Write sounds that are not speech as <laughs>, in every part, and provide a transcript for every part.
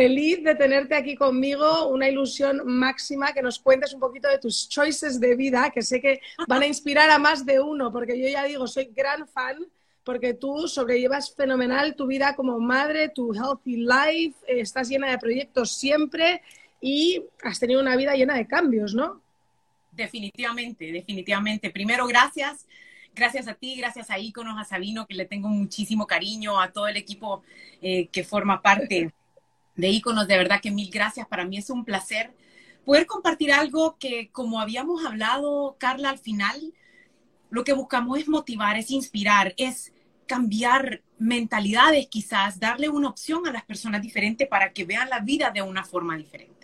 Feliz de tenerte aquí conmigo, una ilusión máxima que nos cuentes un poquito de tus choices de vida, que sé que van a inspirar a más de uno, porque yo ya digo, soy gran fan, porque tú sobrellevas fenomenal tu vida como madre, tu healthy life, eh, estás llena de proyectos siempre y has tenido una vida llena de cambios, ¿no? Definitivamente, definitivamente. Primero, gracias. Gracias a ti, gracias a Iconos, a Sabino, que le tengo muchísimo cariño, a todo el equipo eh, que forma parte de Iconos. De verdad que mil gracias. Para mí es un placer poder compartir algo que, como habíamos hablado, Carla, al final, lo que buscamos es motivar, es inspirar, es cambiar mentalidades quizás, darle una opción a las personas diferentes para que vean la vida de una forma diferente.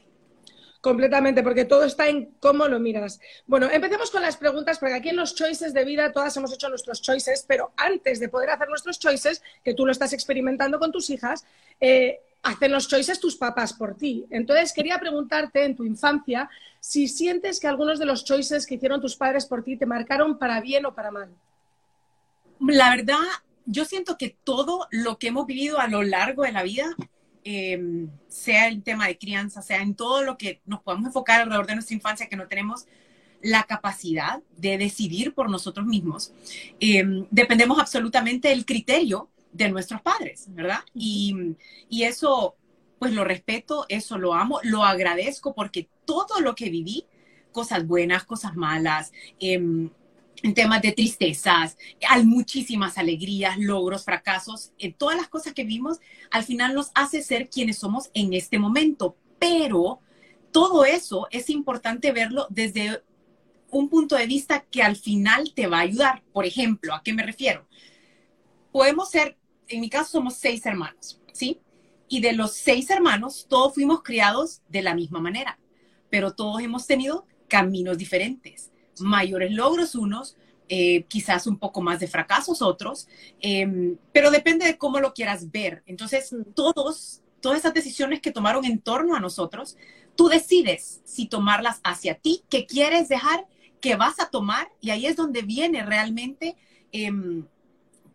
Completamente, porque todo está en cómo lo miras. Bueno, empecemos con las preguntas, porque aquí en los choices de vida todas hemos hecho nuestros choices, pero antes de poder hacer nuestros choices, que tú lo estás experimentando con tus hijas, eh, hacen los choices tus papás por ti. Entonces, quería preguntarte en tu infancia si sientes que algunos de los choices que hicieron tus padres por ti te marcaron para bien o para mal. La verdad, yo siento que todo lo que hemos vivido a lo largo de la vida Em, sea el tema de crianza, sea en todo lo que nos podamos enfocar alrededor de nuestra infancia, que no tenemos la capacidad de decidir por nosotros mismos. Em, dependemos absolutamente del criterio de nuestros padres, ¿verdad? Y, y, eso, pues lo respeto, eso lo amo, lo agradezco porque todo lo que viví, cosas buenas, cosas malas, eh, en temas de tristezas, hay muchísimas alegrías, logros, fracasos, en todas las cosas que vimos, al final nos hace ser quienes somos en este momento. Pero todo eso es importante verlo desde un punto de vista que al final te va a ayudar. Por ejemplo, ¿a qué me refiero? Podemos ser, en mi caso somos seis hermanos, ¿sí? Y de los seis hermanos, todos fuimos criados de la misma manera, pero todos hemos tenido caminos diferentes mayores logros unos, eh, quizás un poco más de fracasos otros, em, pero depende de cómo lo quieras ver. Entonces, todos, todas esas decisiones que tomaron en torno a nosotros, tú decides si tomarlas hacia ti, qué quieres dejar, qué vas a tomar, y ahí es donde viene realmente em,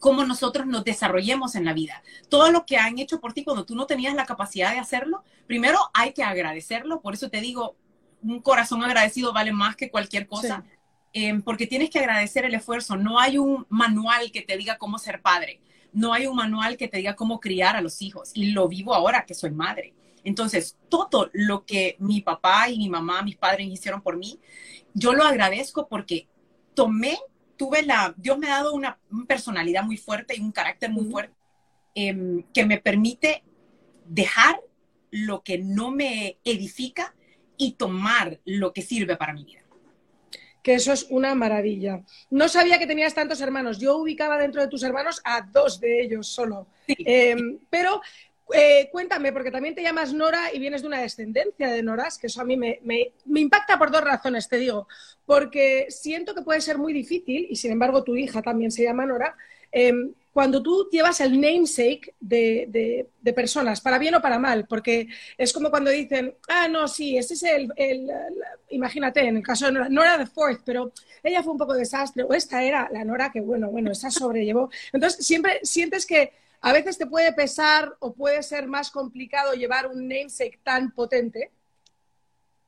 cómo nosotros nos desarrollemos en la vida. Todo lo que han hecho por ti cuando tú no tenías la capacidad de hacerlo, primero hay que agradecerlo, por eso te digo, un corazón agradecido vale más que cualquier cosa, em, porque tienes que agradecer el esfuerzo. No hay un manual que te diga cómo ser padre, no hay un manual que te diga cómo criar a los hijos, y lo vivo ahora que soy madre. Entonces, todo lo que mi papá y mi mamá, mis padres hicieron por mí, yo lo agradezco porque tomé, tuve la, Dios me ha dado una, personalidad muy fuerte y un carácter muy fuerte em, que me permite dejar lo que no me edifica y tomar lo que sirve para mi vida. Que eso es una maravilla. No sabía que tenías tantos hermanos. Yo ubicaba dentro de tus hermanos a dos de ellos solo. Em, pero eh, cuéntame, porque también te llamas Nora y vienes de una descendencia de Noras, que eso a mí me, impacta por dos razones, te digo. Porque siento que puede ser muy difícil, y sin embargo tu hija también se llama Nora, em, cuando tú llevas el namesake de, personas, para bien o para mal, porque es como cuando dicen, ah, no, sí, ese es el, imagínate, en el caso de Nora, Nora the Fourth, pero ella fue un poco desastre, o esta era la Nora que, bueno, bueno, esa sobrellevó. Entonces, siempre sientes que a veces te puede pesar o puede ser más complicado llevar un namesake tan potente.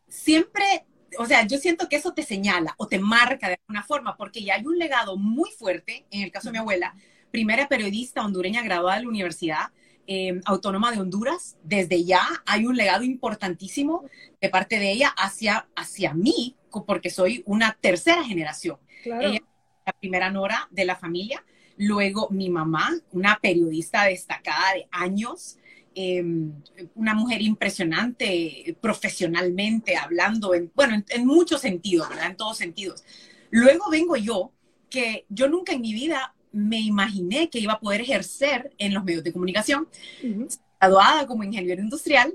Siempre o sea, yo siento que eso te señala o te marca de alguna forma, porque ya hay un legado muy fuerte, en el caso de mi abuela, primera periodista hondureña graduada de la Universidad em, Autónoma de Honduras. Desde ya hay un legado importantísimo de parte de ella hacia, hacia mí, porque soy una tercera generación. Ella es la primera nora de la familia. Luego mi mamá, una periodista destacada de años, em, una mujer impresionante profesionalmente, hablando, en, bueno, en, muchos sentidos, ¿verdad? En todos sentidos. Luego vengo yo, que yo nunca en mi vida me imaginé que iba a poder ejercer en los medios de comunicación, graduada como ingeniero industrial.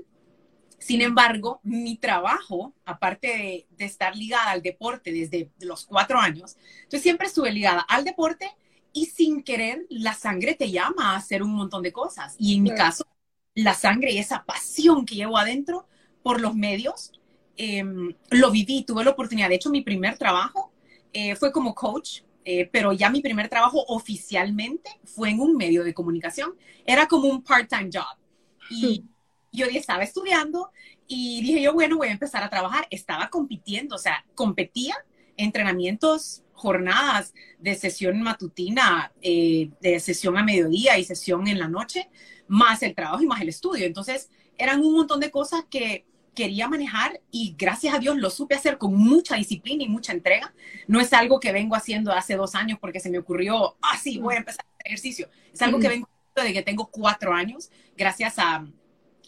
Sin embargo, mi trabajo, aparte de, estar ligada al deporte desde los cuatro años, yo siempre estuve ligada al deporte y sin querer la sangre te llama a hacer un montón de cosas. Y en mi caso, la sangre y esa pasión que llevo adentro por los medios, eh, lo viví, tuve la oportunidad. De hecho, mi primer trabajo eh, fue como coach eh, pero ya mi primer trabajo oficialmente fue en un medio de comunicación. Era como un part-time job. Y yo ya estaba estudiando y dije yo, bueno, voy a empezar a trabajar. Estaba compitiendo, o sea, competía entrenamientos, jornadas de sesión matutina, eh, de sesión a mediodía y sesión en la noche, más el trabajo y más el estudio. Entonces, eran un montón de cosas que quería manejar y gracias a Dios lo supe hacer con mucha disciplina y mucha entrega. No es algo que vengo haciendo hace dos años porque se me ocurrió, ah, sí, voy a empezar a hacer ejercicio. Es algo que vengo de que tengo cuatro años, gracias a,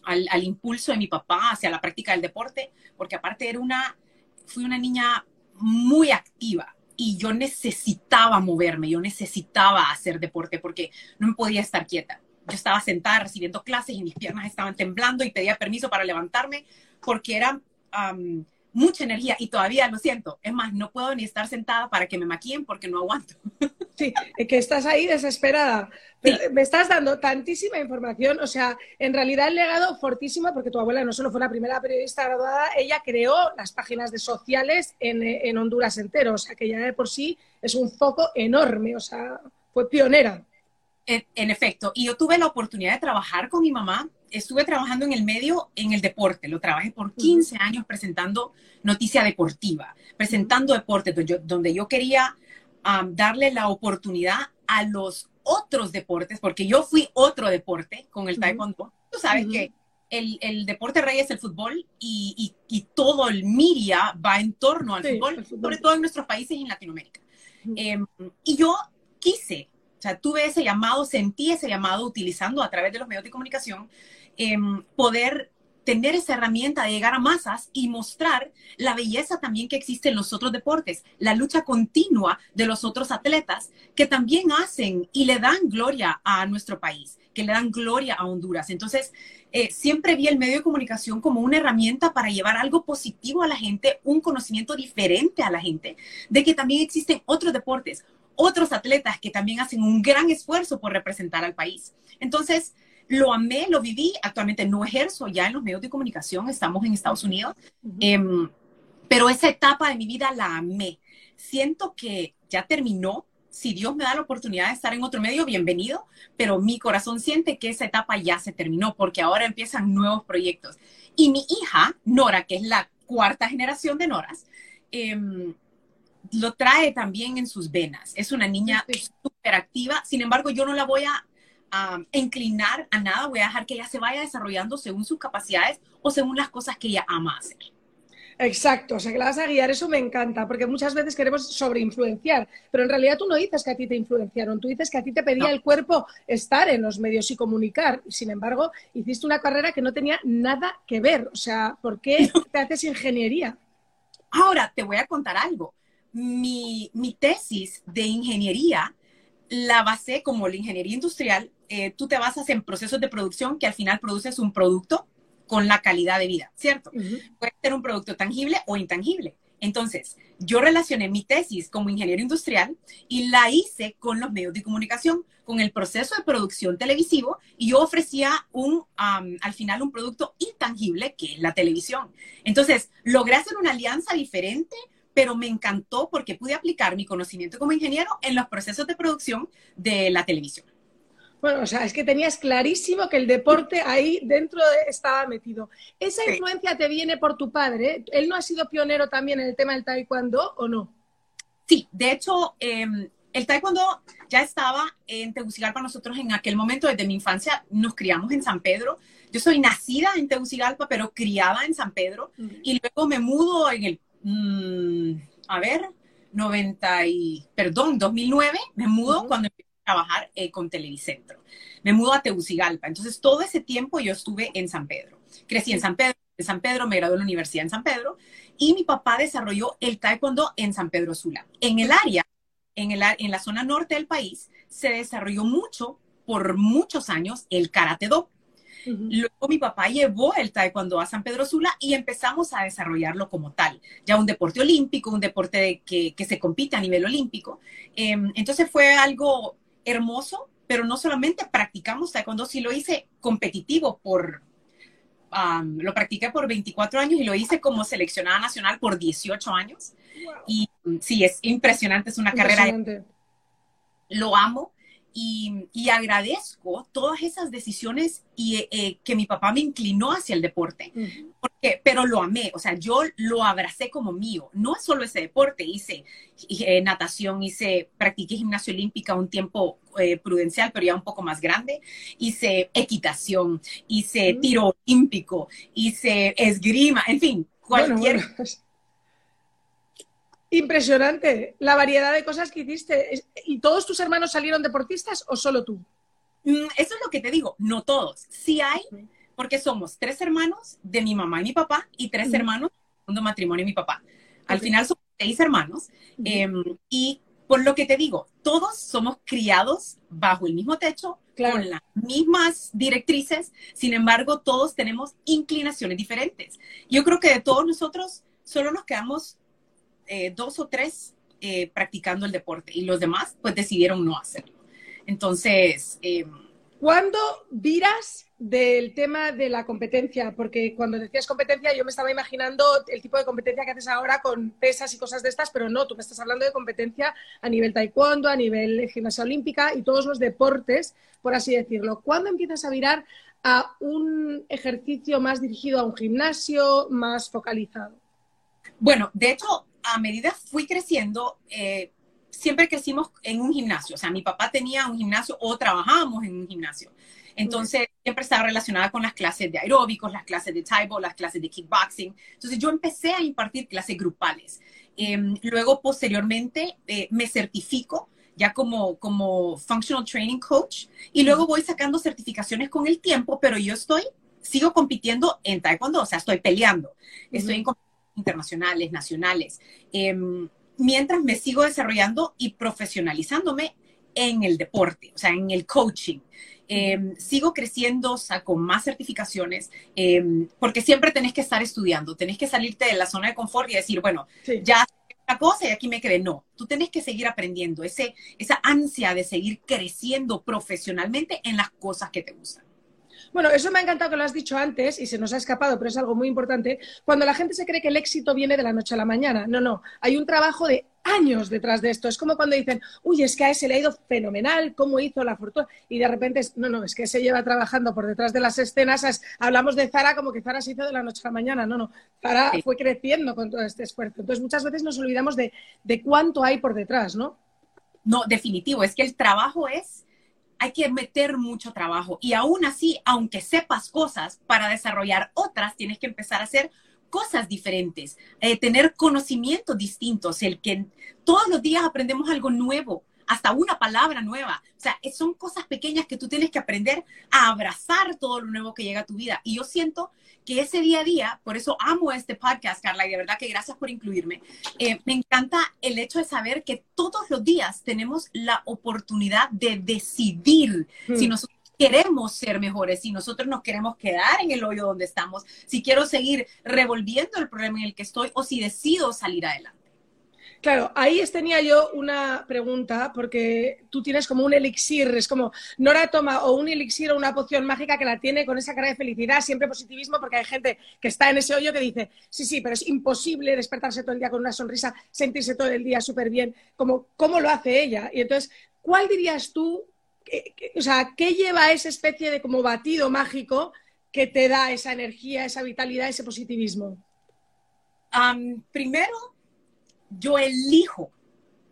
al, al, impulso de mi papá hacia la práctica del deporte, porque aparte era una, fui una niña muy activa y yo necesitaba moverme, yo necesitaba hacer deporte porque no me podía estar quieta. Yo estaba sentada recibiendo clases y mis piernas estaban temblando y pedía permiso para levantarme porque era mucha energía y todavía lo siento. Es más, no puedo ni estar sentada para que me maquillen porque no aguanto. <laughs> Sí, que estás ahí desesperada. Pero Me estás dando tantísima información, o sea, en realidad el legado fortísimo, porque tu abuela no solo fue la primera periodista graduada, ella creó las páginas de sociales en, en Honduras entero, o sea, que ya de por sí es un foco enorme, o sea, fue pionera. En, efecto, y yo tuve la oportunidad de trabajar con mi mamá. Estuve trabajando en el medio, en el deporte. Lo trabajé por 15 años presentando noticia deportiva, presentando deporte, donde yo, donde yo quería darle la oportunidad a los otros deportes, porque yo fui otro deporte con el taekwondo. Tú sabes que el, el, deporte rey es el fútbol y, y, y, todo el media va en torno al fútbol, sobre todo en nuestros países y en Latinoamérica. Em, y yo quise o sea, tuve ese llamado, sentí ese llamado utilizando a través de los medios de comunicación, eh, poder tener esa herramienta de llegar a masas y mostrar la belleza también que existe en los otros deportes, la lucha continua de los otros atletas que también hacen y le dan gloria a nuestro país, que le dan gloria a Honduras. Entonces, eh, siempre vi el medio de comunicación como una herramienta para llevar algo positivo a la gente, un conocimiento diferente a la gente, de que también existen otros deportes, otros atletas que también hacen un gran esfuerzo por representar al país. Entonces, lo amé, lo viví. Actualmente no ejerzo ya en los medios de comunicación, estamos en Estados Unidos, em, pero esa etapa de mi vida la amé. Siento que ya terminó. Si Dios me da la oportunidad de estar en otro medio, bienvenido, pero mi corazón siente que esa etapa ya se terminó porque ahora empiezan nuevos proyectos. Y mi hija, Nora, que es la cuarta generación de Noras, eh, lo trae también en sus venas. Es una niña súper activa, sin embargo, yo no la voy a inclinar a nada, voy a dejar que ella se vaya desarrollando según sus capacidades o según las cosas que ella ama hacer. Exacto, o sea que la vas a guiar, eso me encanta, porque muchas veces queremos sobreinfluenciar, pero en realidad tú no dices que a ti te influenciaron, tú dices que a ti te pedía el cuerpo estar en los medios y comunicar, sin embargo, hiciste una carrera que no tenía nada que ver, o sea, ¿por qué te haces ingeniería? Ahora, te voy a contar algo mi, tesis de ingeniería la basé como la ingeniería industrial. Eh, tú te basas en procesos de producción que al final produces un producto con la calidad de vida, ¿cierto? Puede ser un producto tangible o intangible. Entonces, yo relacioné mi tesis como ingeniero industrial y la hice con los medios de comunicación, con el proceso de producción televisivo y yo ofrecía un, al final un producto intangible que es la televisión. Entonces, logré hacer una alianza diferente pero me encantó porque pude aplicar mi conocimiento como ingeniero en los procesos de producción de la televisión. Bueno, o sea, es que tenías clarísimo que el deporte ahí dentro estaba metido. ¿Esa influencia te viene por tu padre? ¿Él no ha sido pionero también en el tema del taekwondo o no? Sí, de hecho, em, el taekwondo ya estaba en Tegucigalpa nosotros en aquel momento, desde mi infancia, nos criamos en San Pedro. Yo soy nacida en Tegucigalpa, pero criada en San Pedro. Y luego me mudo en el Mm, a ver, 90 y, perdón, 2009, me mudo cuando empecé trabajar eh, con Televicentro. Me mudo a Tegucigalpa. Entonces, todo ese tiempo yo estuve en San Pedro. Crecí en San Pedro, en San Pedro, me gradué en la universidad en San Pedro y mi papá desarrolló el taekwondo en San Pedro Sula. En el área, en, el, en la zona norte del país, se desarrolló mucho, por muchos años, el karate do. Luego mi papá llevó el taekwondo a San Pedro Sula y empezamos a desarrollarlo como tal, ya un deporte olímpico, un deporte que, que se compite a nivel olímpico. Em, entonces fue algo hermoso, pero no solamente practicamos taekwondo, sí lo hice competitivo por, lo practiqué por 24 años y lo hice como seleccionada nacional por 18 años. Y sí, es impresionante, es una carrera. Lo amo y, agradezco todas esas decisiones y, eh, que mi papá me inclinó hacia el deporte, porque, pero lo amé, o sea, yo lo abracé como mío, no es solo ese deporte, hice eh, natación, hice, practiqué gimnasia olímpica un tiempo eh, prudencial, pero ya un poco más grande, hice equitación, hice mm. tiro olímpico, hice esgrima, en fin, cualquier... <laughs> Impresionante la variedad de cosas que hiciste. ¿Y todos tus hermanos salieron deportistas o solo tú? Mm, eso es lo que te digo, no todos. Sí hay, porque somos tres hermanos de mi mamá y mi papá y tres hermanos de segundo matrimonio y mi papá. Al final somos seis hermanos em, y por lo que te digo, todos somos criados bajo el mismo techo, con las mismas directrices, sin embargo, todos tenemos inclinaciones diferentes. Yo creo que de todos nosotros solo nos quedamos eh, dos o tres eh, practicando el deporte y los demás pues decidieron no hacerlo. Entonces... Eh, ¿Cuándo viras del tema de la competencia? Porque cuando decías competencia yo me estaba imaginando el tipo de competencia que haces ahora con pesas y cosas de estas, pero no, tú me estás hablando de competencia a nivel taekwondo, a nivel gimnasia olímpica y todos los deportes, por así decirlo. ¿Cuándo empiezas a virar a un ejercicio más dirigido a un gimnasio, más focalizado? Bueno, de hecho, a medida fui creciendo, eh, siempre crecimos en un gimnasio. O sea, mi papá tenía un gimnasio o trabajábamos en un gimnasio. Entonces, siempre estaba relacionada con las clases de aeróbicos, las clases de taibo, las clases de kickboxing. Entonces, yo empecé a impartir clases grupales. Em, luego, posteriormente, eh, me certifico ya como, como Functional Training Coach y luego voy sacando certificaciones con el tiempo, pero yo estoy, sigo compitiendo en taekwondo, o sea, estoy peleando. Estoy en internacionales, nacionales, em, mientras me sigo desarrollando y profesionalizándome en el deporte, o sea, en el coaching. Em, sigo creciendo, saco más certificaciones, em, porque siempre tenés que estar estudiando, tenés que salirte de la zona de confort y decir, bueno, ya la cosa y aquí me quedé. No, tú tenés que seguir aprendiendo, ese, esa ansia de seguir creciendo profesionalmente en las cosas que te gustan. Bueno, eso me ha encantado que lo has dicho antes y se nos ha escapado, pero es algo muy importante. Cuando la gente se cree que el éxito viene de la noche a la mañana. No, no. Hay un trabajo de años detrás de esto. Es como cuando dicen, uy, es que a ese le ha ido fenomenal, cómo hizo la fortuna. Y de repente, es, no, no, es que se lleva trabajando por detrás de las escenas. hablamos de Zara como que Zara se hizo de la noche a la mañana. No, no. Zara fue creciendo con todo este esfuerzo. Entonces, muchas veces nos olvidamos de, de cuánto hay por detrás, ¿no? No, definitivo. Es que el trabajo es hay que meter mucho trabajo. Y aún así, aunque sepas cosas, para desarrollar otras, tienes que empezar a hacer cosas diferentes, eh, tener conocimientos distintos, el que todos los días aprendemos algo nuevo, hasta una palabra nueva. O sea, son cosas pequeñas que tú tienes que aprender a abrazar todo lo nuevo que llega a tu vida. Y yo siento que ese día a día, por eso amo este podcast, Carla, y de verdad que gracias por incluirme. Eh, me encanta el hecho de saber que todos los días tenemos la oportunidad de decidir si hmm. nosotros queremos ser mejores, si nosotros nos queremos quedar en el hoyo donde estamos, si quiero seguir revolviendo el problema en el que estoy o si decido salir adelante. Claro, ahí tenía yo una pregunta, porque tú tienes como un elixir, es como Nora toma o un elixir o una poción mágica que la tiene con esa cara de felicidad, siempre positivismo, porque hay gente que está en ese hoyo que dice, sí, sí, pero es imposible despertarse todo el día con una sonrisa, sentirse todo el día súper bien, como cómo lo hace ella. Y entonces, ¿cuál dirías tú, o sea, qué lleva esa especie de como batido mágico que te da esa energía, esa vitalidad, ese positivismo? primero, yo elijo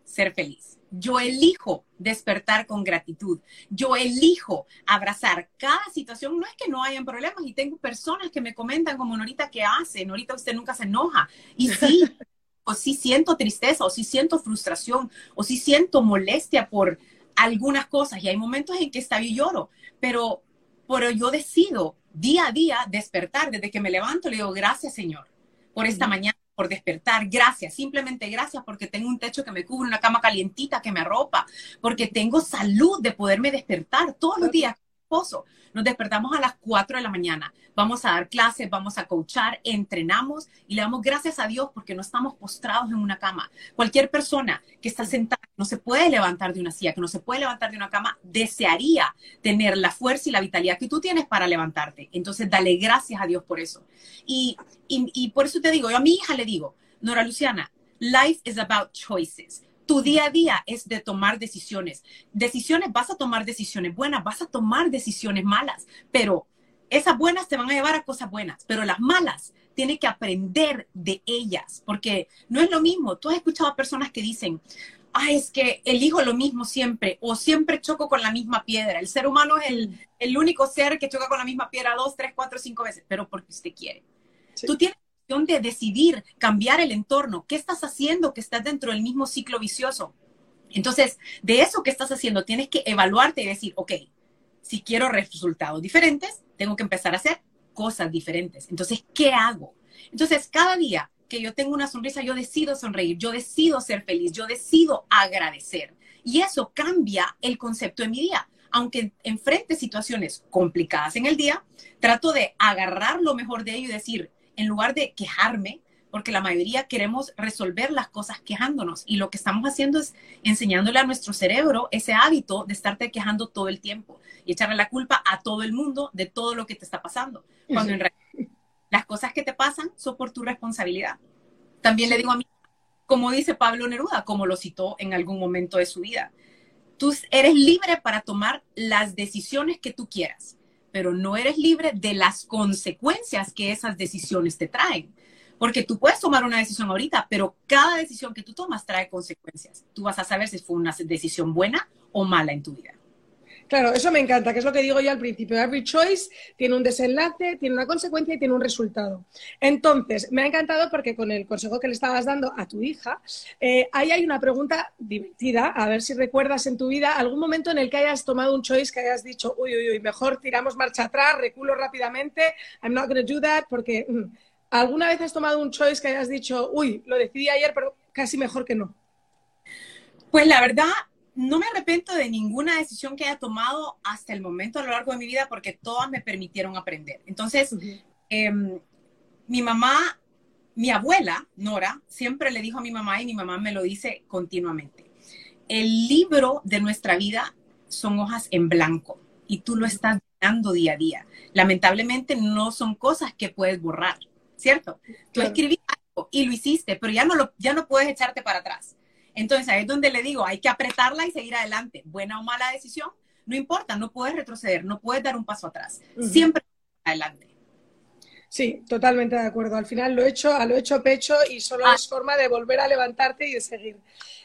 ser feliz. Yo elijo despertar con gratitud. Yo elijo abrazar cada situación. No es que no hayan problemas y tengo personas que me comentan como Norita, ¿qué hace? Norita, usted nunca se enoja. Y sí, <laughs> o sí siento tristeza, o sí siento frustración, o sí siento molestia por algunas cosas. Y hay momentos en que está y lloro, pero, pero yo decido día a día despertar. Desde que me levanto, le digo, gracias Señor por esta mañana por despertar, gracias, simplemente gracias porque tengo un techo que me cubre, una cama calientita que me arropa, porque tengo salud de poderme despertar todos los días. Esposo. Nos despertamos a las 4 de la mañana, vamos a dar clases, vamos a coachar, entrenamos y le damos gracias a Dios porque no estamos postrados en una cama. Cualquier persona que está sentada no se puede levantar de una silla, que no se puede levantar de una cama, desearía tener la fuerza y la vitalidad que tú tienes para levantarte. Entonces, dale gracias a Dios por eso. Y, y, por eso te digo, yo a mi hija le digo, Nora Luciana, life is about choices. Tu día a día es de tomar decisiones. Decisiones, vas a tomar decisiones buenas, vas a tomar decisiones malas, pero esas buenas te van a llevar a cosas buenas, pero las malas tiene que aprender de ellas, porque no es lo mismo. Tú has escuchado a personas que dicen, ah, es que elijo lo mismo siempre, o siempre choco con la misma piedra. El ser humano es el, el único ser que choca con la misma piedra dos, tres, cuatro, cinco veces, pero porque usted quiere. Tú tienes de decidir cambiar el entorno. ¿Qué estás haciendo que estás dentro del mismo ciclo vicioso? Entonces, de eso que estás haciendo, tienes que evaluarte y decir, ok, si quiero resultados diferentes, tengo que empezar a hacer cosas diferentes. Entonces, ¿qué hago? Entonces, cada día que yo tengo una sonrisa, yo decido sonreír, yo decido ser feliz, yo decido agradecer. Y eso cambia el concepto de mi día. Aunque enfrente situaciones complicadas en el día, trato de agarrar lo mejor de ello y decir, en lugar de quejarme, porque la mayoría queremos resolver las cosas quejándonos y lo que estamos haciendo es enseñándole a nuestro cerebro ese hábito de estarte quejando todo el tiempo y echarle la culpa a todo el mundo de todo lo que te está pasando, cuando en realidad las cosas que te pasan son por tu responsabilidad. También le digo a mí, como dice Pablo Neruda, como lo citó en algún momento de su vida, tú eres libre para tomar las decisiones que tú quieras, pero no eres libre de las consecuencias que esas decisiones te traen. Porque tú puedes tomar una decisión ahorita, pero cada decisión que tú tomas trae consecuencias. Tú vas a saber si fue una decisión buena o mala en tu vida. Claro, eso me encanta, que es lo que digo yo al principio. Every choice tiene un desenlace, tiene una consecuencia y tiene un resultado. Entonces, me ha encantado porque con el consejo que le estabas dando a tu hija, eh, ahí hay una pregunta divertida, a ver si recuerdas en tu vida algún momento en el que hayas tomado un choice que hayas dicho, uy, uy, uy, mejor tiramos marcha atrás, reculo rápidamente, I'm not going to do that, porque mm, ¿alguna vez has tomado un choice que hayas dicho, uy, lo decidí ayer, pero casi mejor que no? Pues la verdad, no me arrepiento de ninguna decisión que haya tomado hasta el momento a lo largo de mi vida porque todas me permitieron aprender. Entonces, em, mi mamá, mi abuela, Nora, siempre le dijo a mi mamá y mi mamá me lo dice continuamente. El libro de nuestra vida son hojas en blanco y tú lo estás dando día a día. Lamentablemente no son cosas que puedes borrar, ¿cierto? Tú escribiste algo y lo hiciste, pero ya no, lo, ya no puedes echarte para atrás. Entonces ahí es donde le digo, hay que apretarla y seguir adelante. Buena o mala decisión, no importa, no puedes retroceder, no puedes dar un paso atrás. Siempre adelante. Sí, totalmente de acuerdo. Al final lo he hecho, a lo hecho pecho y solo ah. es forma de volver a levantarte y de seguir.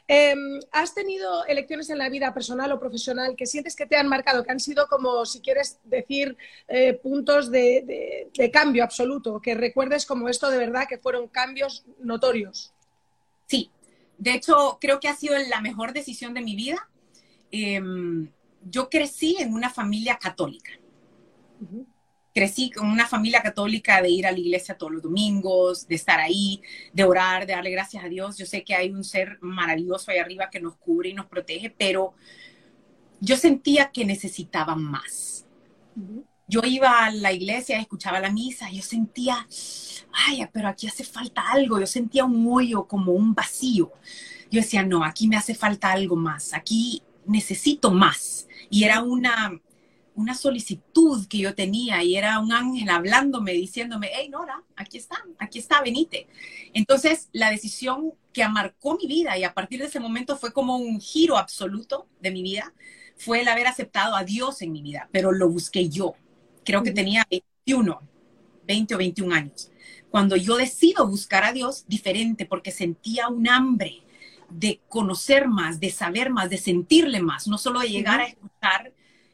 Em, ¿Has tenido elecciones en la vida personal o profesional que sientes que te han marcado, que han sido como, si quieres decir, eh, puntos de, de, cambio absoluto, que recuerdes como esto de verdad que fueron cambios notorios? Sí, de hecho, creo que ha sido la mejor decisión de mi vida. Em, yo crecí en una familia católica. Crecí con una familia católica de ir a la iglesia todos los domingos, de estar ahí, de orar, de darle gracias a Dios. Yo sé que hay un ser maravilloso ahí arriba que nos cubre y nos protege, pero yo sentía que necesitaba más. Yo iba a la iglesia, escuchaba la misa, yo sentía, ay, pero aquí hace falta algo. Yo sentía un hoyo, como un vacío. Yo decía, no, aquí me hace falta algo más, aquí necesito más. Y era una, una solicitud que yo tenía y era un ángel hablándome, diciéndome, hey Nora, aquí está, aquí está, venite. Entonces, la decisión que marcó mi vida y a partir de ese momento fue como un giro absoluto de mi vida, fue el haber aceptado a Dios en mi vida, pero lo busqué yo. Creo que tenía 21, 20 o 21 años cuando yo decido buscar a Dios diferente porque sentía un hambre de conocer más, de saber más, de sentirle más, no solo de llegar a escuchar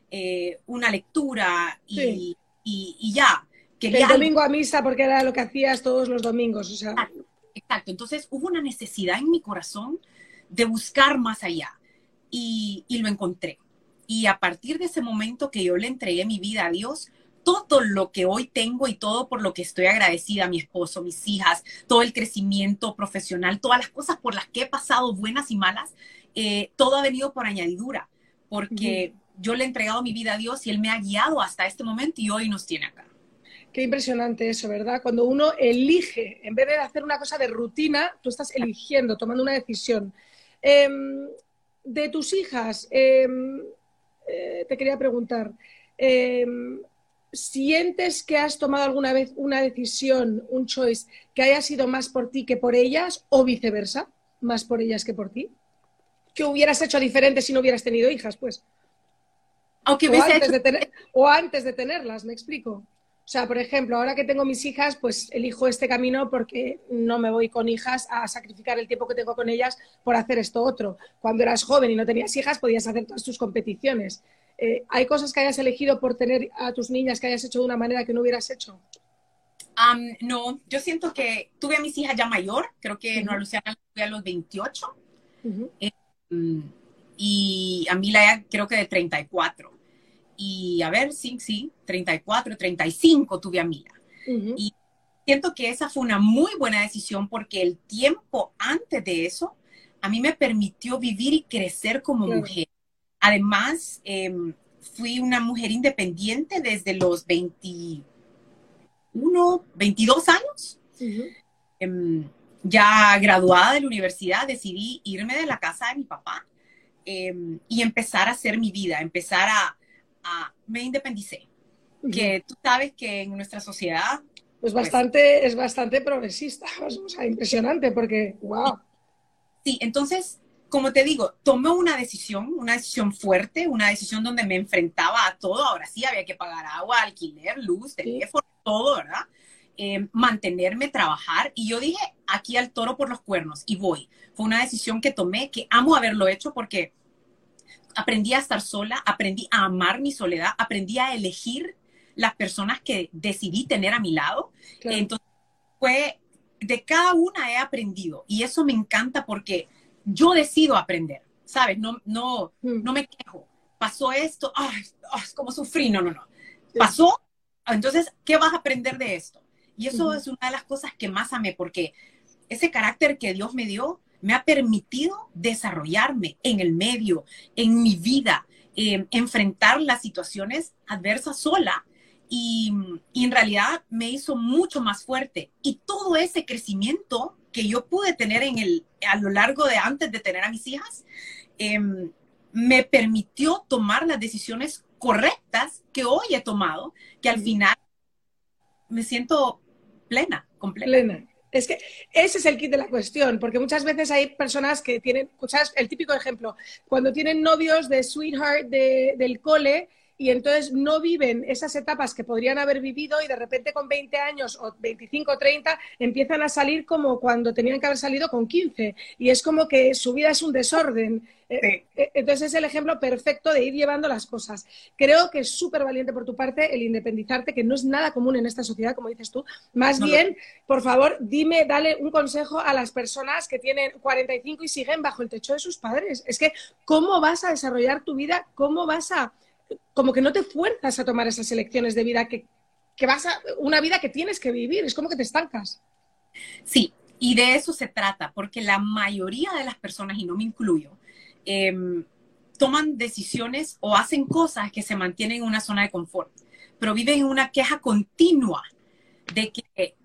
eh, una lectura y, ya. el domingo a misa porque era lo que hacías todos los domingos. O sea. exacto, Entonces hubo una necesidad en mi corazón de buscar más allá y, y lo encontré. Y a partir de ese momento que yo le entregué mi vida a Dios, todo lo que hoy tengo y todo por lo que estoy agradecida, mi esposo, mis hijas, todo el crecimiento profesional, todas las cosas por las que he pasado, buenas y malas, eh, todo ha venido por añadidura, porque yo le he entregado mi vida a Dios y Él me ha guiado hasta este momento y hoy nos tiene acá. Qué impresionante eso, ¿verdad? Cuando uno elige, en vez de hacer una cosa de rutina, tú estás eligiendo, tomando una decisión. Em, de tus hijas, em, eh, te quería preguntar, em, ¿sientes que has tomado alguna vez una decisión, un choice, que haya sido más por ti que por ellas o viceversa, más por ellas que por ti? ¿Qué hubieras hecho diferente si no hubieras tenido hijas, pues? Aunque o, antes de tener, o antes de tenerlas, me explico. O sea, por ejemplo, ahora que tengo mis hijas, pues elijo este camino porque no me voy con hijas a sacrificar el tiempo que tengo con ellas por hacer esto otro. Cuando eras joven y no tenías hijas, podías hacer todas tus competiciones. Eh, ¿Hay cosas que hayas elegido por tener a tus niñas que hayas hecho de una manera que no hubieras hecho? no, yo siento que tuve a mis hijas ya mayor, creo que no, Luciana tuve a los 28 em, y a mí la creo que de 34 y a ver, sí, sí, 34, 35 tuve a Mila. Y siento que esa fue una muy buena decisión porque el tiempo antes de eso a mí me permitió vivir y crecer como mujer. Además, em, fui una mujer independiente desde los 21, 22 años. Em, ya graduada de la universidad, decidí irme de la casa de mi papá em, y empezar a hacer mi vida, empezar a, me independicé. Que tú sabes que en nuestra sociedad... Pues, pues bastante, es bastante progresista, <laughs> o sea, impresionante porque, wow. Sí, entonces, como te digo, tomé una decisión, una decisión fuerte, una decisión donde me enfrentaba a todo. Ahora sí, había que pagar agua, alquiler, luz, teléfono, todo, ¿verdad? Eh, mantenerme, trabajar. Y yo dije, aquí al toro por los cuernos y voy. Fue una decisión que tomé, que amo haberlo hecho porque aprendí a estar sola, aprendí a amar mi soledad, aprendí a elegir las personas que decidí tener a mi lado. Entonces, fue, de cada una he aprendido y eso me encanta porque yo decido aprender, ¿sabes? No, no, mm. no me quejo. Pasó esto, ay, es como sufrí, no, no, no. Pasó, entonces, ¿qué vas a aprender de esto? Y eso es una de las cosas que más amé porque ese carácter que Dios me dio, me ha permitido desarrollarme en el medio, en mi vida, em, enfrentar las situaciones adversas sola y, en realidad me hizo mucho más fuerte. Y todo ese crecimiento que yo pude tener en el, a lo largo de antes de tener a mis hijas, em, me permitió tomar las decisiones correctas que hoy he tomado, que al final me siento plena, completa. Plena. Es que ese es el kit de la cuestión, porque muchas veces hay personas que tienen, ¿sabes? El típico ejemplo, cuando tienen novios de sweetheart del cole y entonces no viven esas etapas que podrían haber vivido y de repente con 20 años o 25 o 30 empiezan a salir como cuando tenían que haber salido con 15 y es como que su vida es un desorden. Eh, eh, entonces es el ejemplo perfecto de ir llevando las cosas. Creo que es súper valiente por tu parte el independizarte, que no es nada común en esta sociedad, como dices tú. Más bien, por favor, dime, dale un consejo a las personas que tienen 45 y siguen bajo el techo de sus padres. Es que, ¿cómo vas a desarrollar tu vida? ¿Cómo vas a como que no te fuerzas a tomar esas elecciones de vida que, vas a, una vida que tienes que vivir, es como que te estancas. Sí, y de eso se trata, porque la mayoría de las personas, y no me incluyo, em, toman decisiones o hacen cosas que se mantienen en una zona de confort, pero viven en una queja continua de que,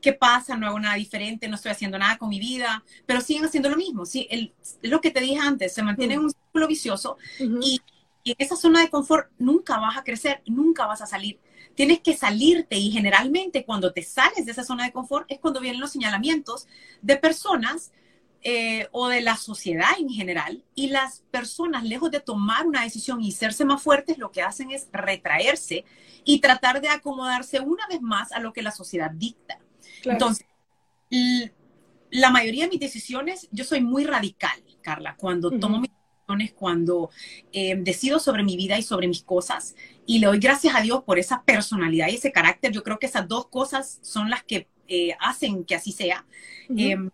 ¿qué pasa? No hago nada diferente, no estoy haciendo nada con mi vida, pero siguen haciendo lo mismo. Sí, el, lo que te dije antes, se mantiene en un círculo vicioso y y en esa zona de confort nunca vas a crecer, nunca vas a salir. Tienes que salirte y generalmente cuando te sales de esa zona de confort es cuando vienen los señalamientos de personas eh, o de la sociedad en general. Y las personas, lejos de tomar una decisión y serse más fuertes, lo que hacen es retraerse y tratar de acomodarse una vez más a lo que la sociedad dicta. Entonces, la mayoría de mis decisiones, yo soy muy radical, Carla, cuando tomo cuando eh, decido sobre mi vida y sobre mis cosas. Y le doy gracias a Dios por esa personalidad y ese carácter. Yo creo que esas dos cosas son las que eh, hacen que así sea. Em,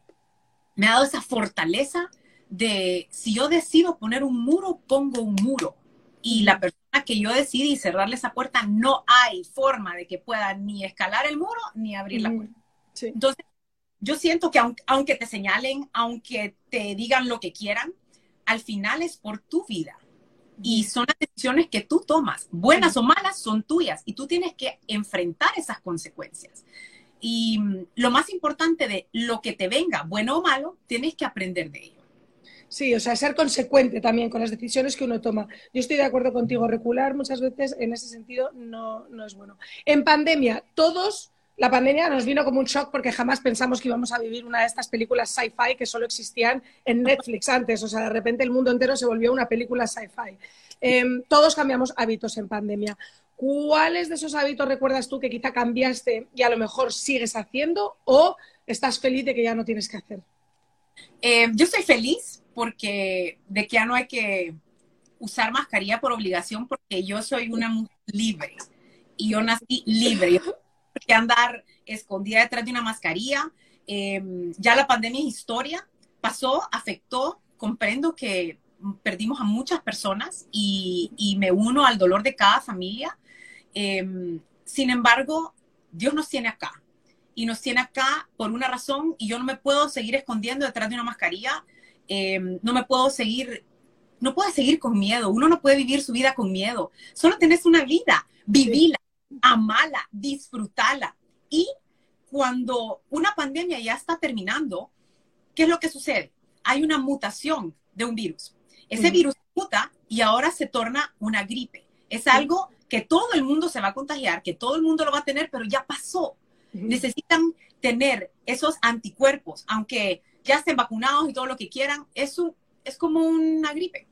me ha dado esa fortaleza de si yo decido poner un muro, pongo un muro. Y la persona que yo decidí cerrarle esa puerta, no hay forma de que pueda ni escalar el muro ni abrir la puerta. Entonces, yo siento que aunque te señalen, aunque te digan lo que quieran, al final es por tu vida. Y son las decisiones que tú tomas, buenas o malas, son tuyas y tú tienes que enfrentar esas consecuencias. Y mm, lo más importante de lo que te venga, bueno o malo, tienes que aprender de ello. Sí, o sea, ser consecuente también con las decisiones que uno toma. Yo estoy de acuerdo contigo, recular muchas veces en ese sentido no, no es bueno. En pandemia, todos, la pandemia nos vino como un shock porque jamás pensamos que íbamos a vivir una de estas películas sci-fi que solo existían en Netflix antes. O sea, de repente el mundo entero se volvió una película sci-fi. Em, todos cambiamos hábitos en pandemia. ¿Cuáles de esos hábitos recuerdas tú que quizá cambiaste y a lo mejor sigues haciendo o estás feliz de que ya no tienes que hacer? Eh, yo estoy feliz porque de que ya no hay que usar mascarilla por obligación porque yo soy una mujer libre y yo nací libre. <laughs> que andar escondida detrás de una mascarilla. Eh, ya la pandemia es historia, pasó, afectó, comprendo que perdimos a muchas personas y, y me uno al dolor de cada familia. Eh, sin embargo, Dios nos tiene acá. Y nos tiene acá por una razón y yo no me puedo seguir escondiendo detrás de una mascarilla, eh, no me puedo seguir, no puedo seguir con miedo, uno no puede vivir su vida con miedo, solo tenés una vida, vivila, amala, disfrutala y cuando una pandemia ya está terminando, ¿qué es lo que sucede? Hay una mutación de un virus. Ese virus muta y ahora se torna una gripe. Es algo que todo el mundo se va a contagiar, que todo el mundo lo va a tener, pero ya pasó necesitan tener esos anticuerpos, aunque ya estén vacunados y todo lo que quieran, es, es como una gripe.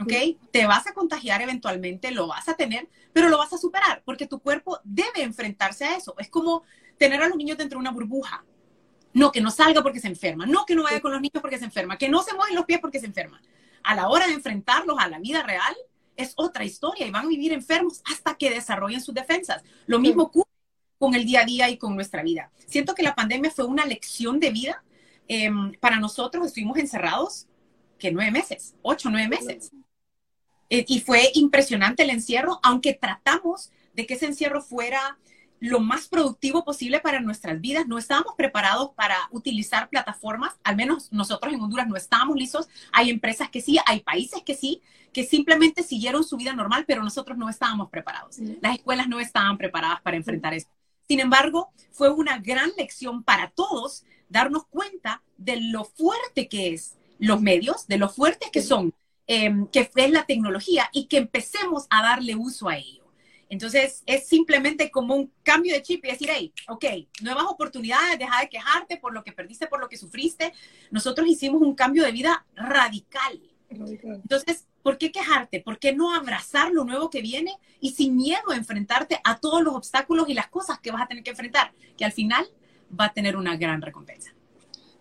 ¿Ok? Te vas a contagiar eventualmente, lo vas a tener, pero lo vas a superar porque tu cuerpo debe enfrentarse a eso. Es como tener a los niños dentro de una burbuja. No, que no salga porque se enferma. No, que no vaya con los niños porque se enferma. Que no se mueven los pies porque se enferma. A la hora de enfrentarlos a la vida real, es otra historia y van a vivir enfermos hasta que desarrollen sus defensas. Lo mismo ocurre con el día a día y con nuestra vida. Siento que la pandemia fue una lección de vida. Em, para nosotros estuvimos encerrados que nueve meses, ocho, nueve meses. Eh, y fue impresionante el encierro, aunque tratamos de que ese encierro fuera lo más productivo posible para nuestras vidas. No estábamos preparados para utilizar plataformas, al menos nosotros en Honduras no estábamos listos. Hay empresas que sí, hay países que sí, que simplemente siguieron su vida normal, pero nosotros no estábamos preparados. Las escuelas no estaban preparadas para enfrentar eso. Sin embargo, fue una gran lección para todos darnos cuenta de lo fuerte que es los medios, de lo fuertes que son, em, que es la tecnología y que empecemos a darle uso a ello. Entonces, es simplemente como un cambio de chip y decir, hey, ok, nuevas oportunidades, deja de quejarte por lo que perdiste, por lo que sufriste. Nosotros hicimos un cambio de vida radical. Entonces, ¿por qué quejarte? ¿Por qué no abrazar lo nuevo que viene y sin miedo a enfrentarte a todos los obstáculos y las cosas que vas a tener que enfrentar? Que al final va a tener una gran recompensa.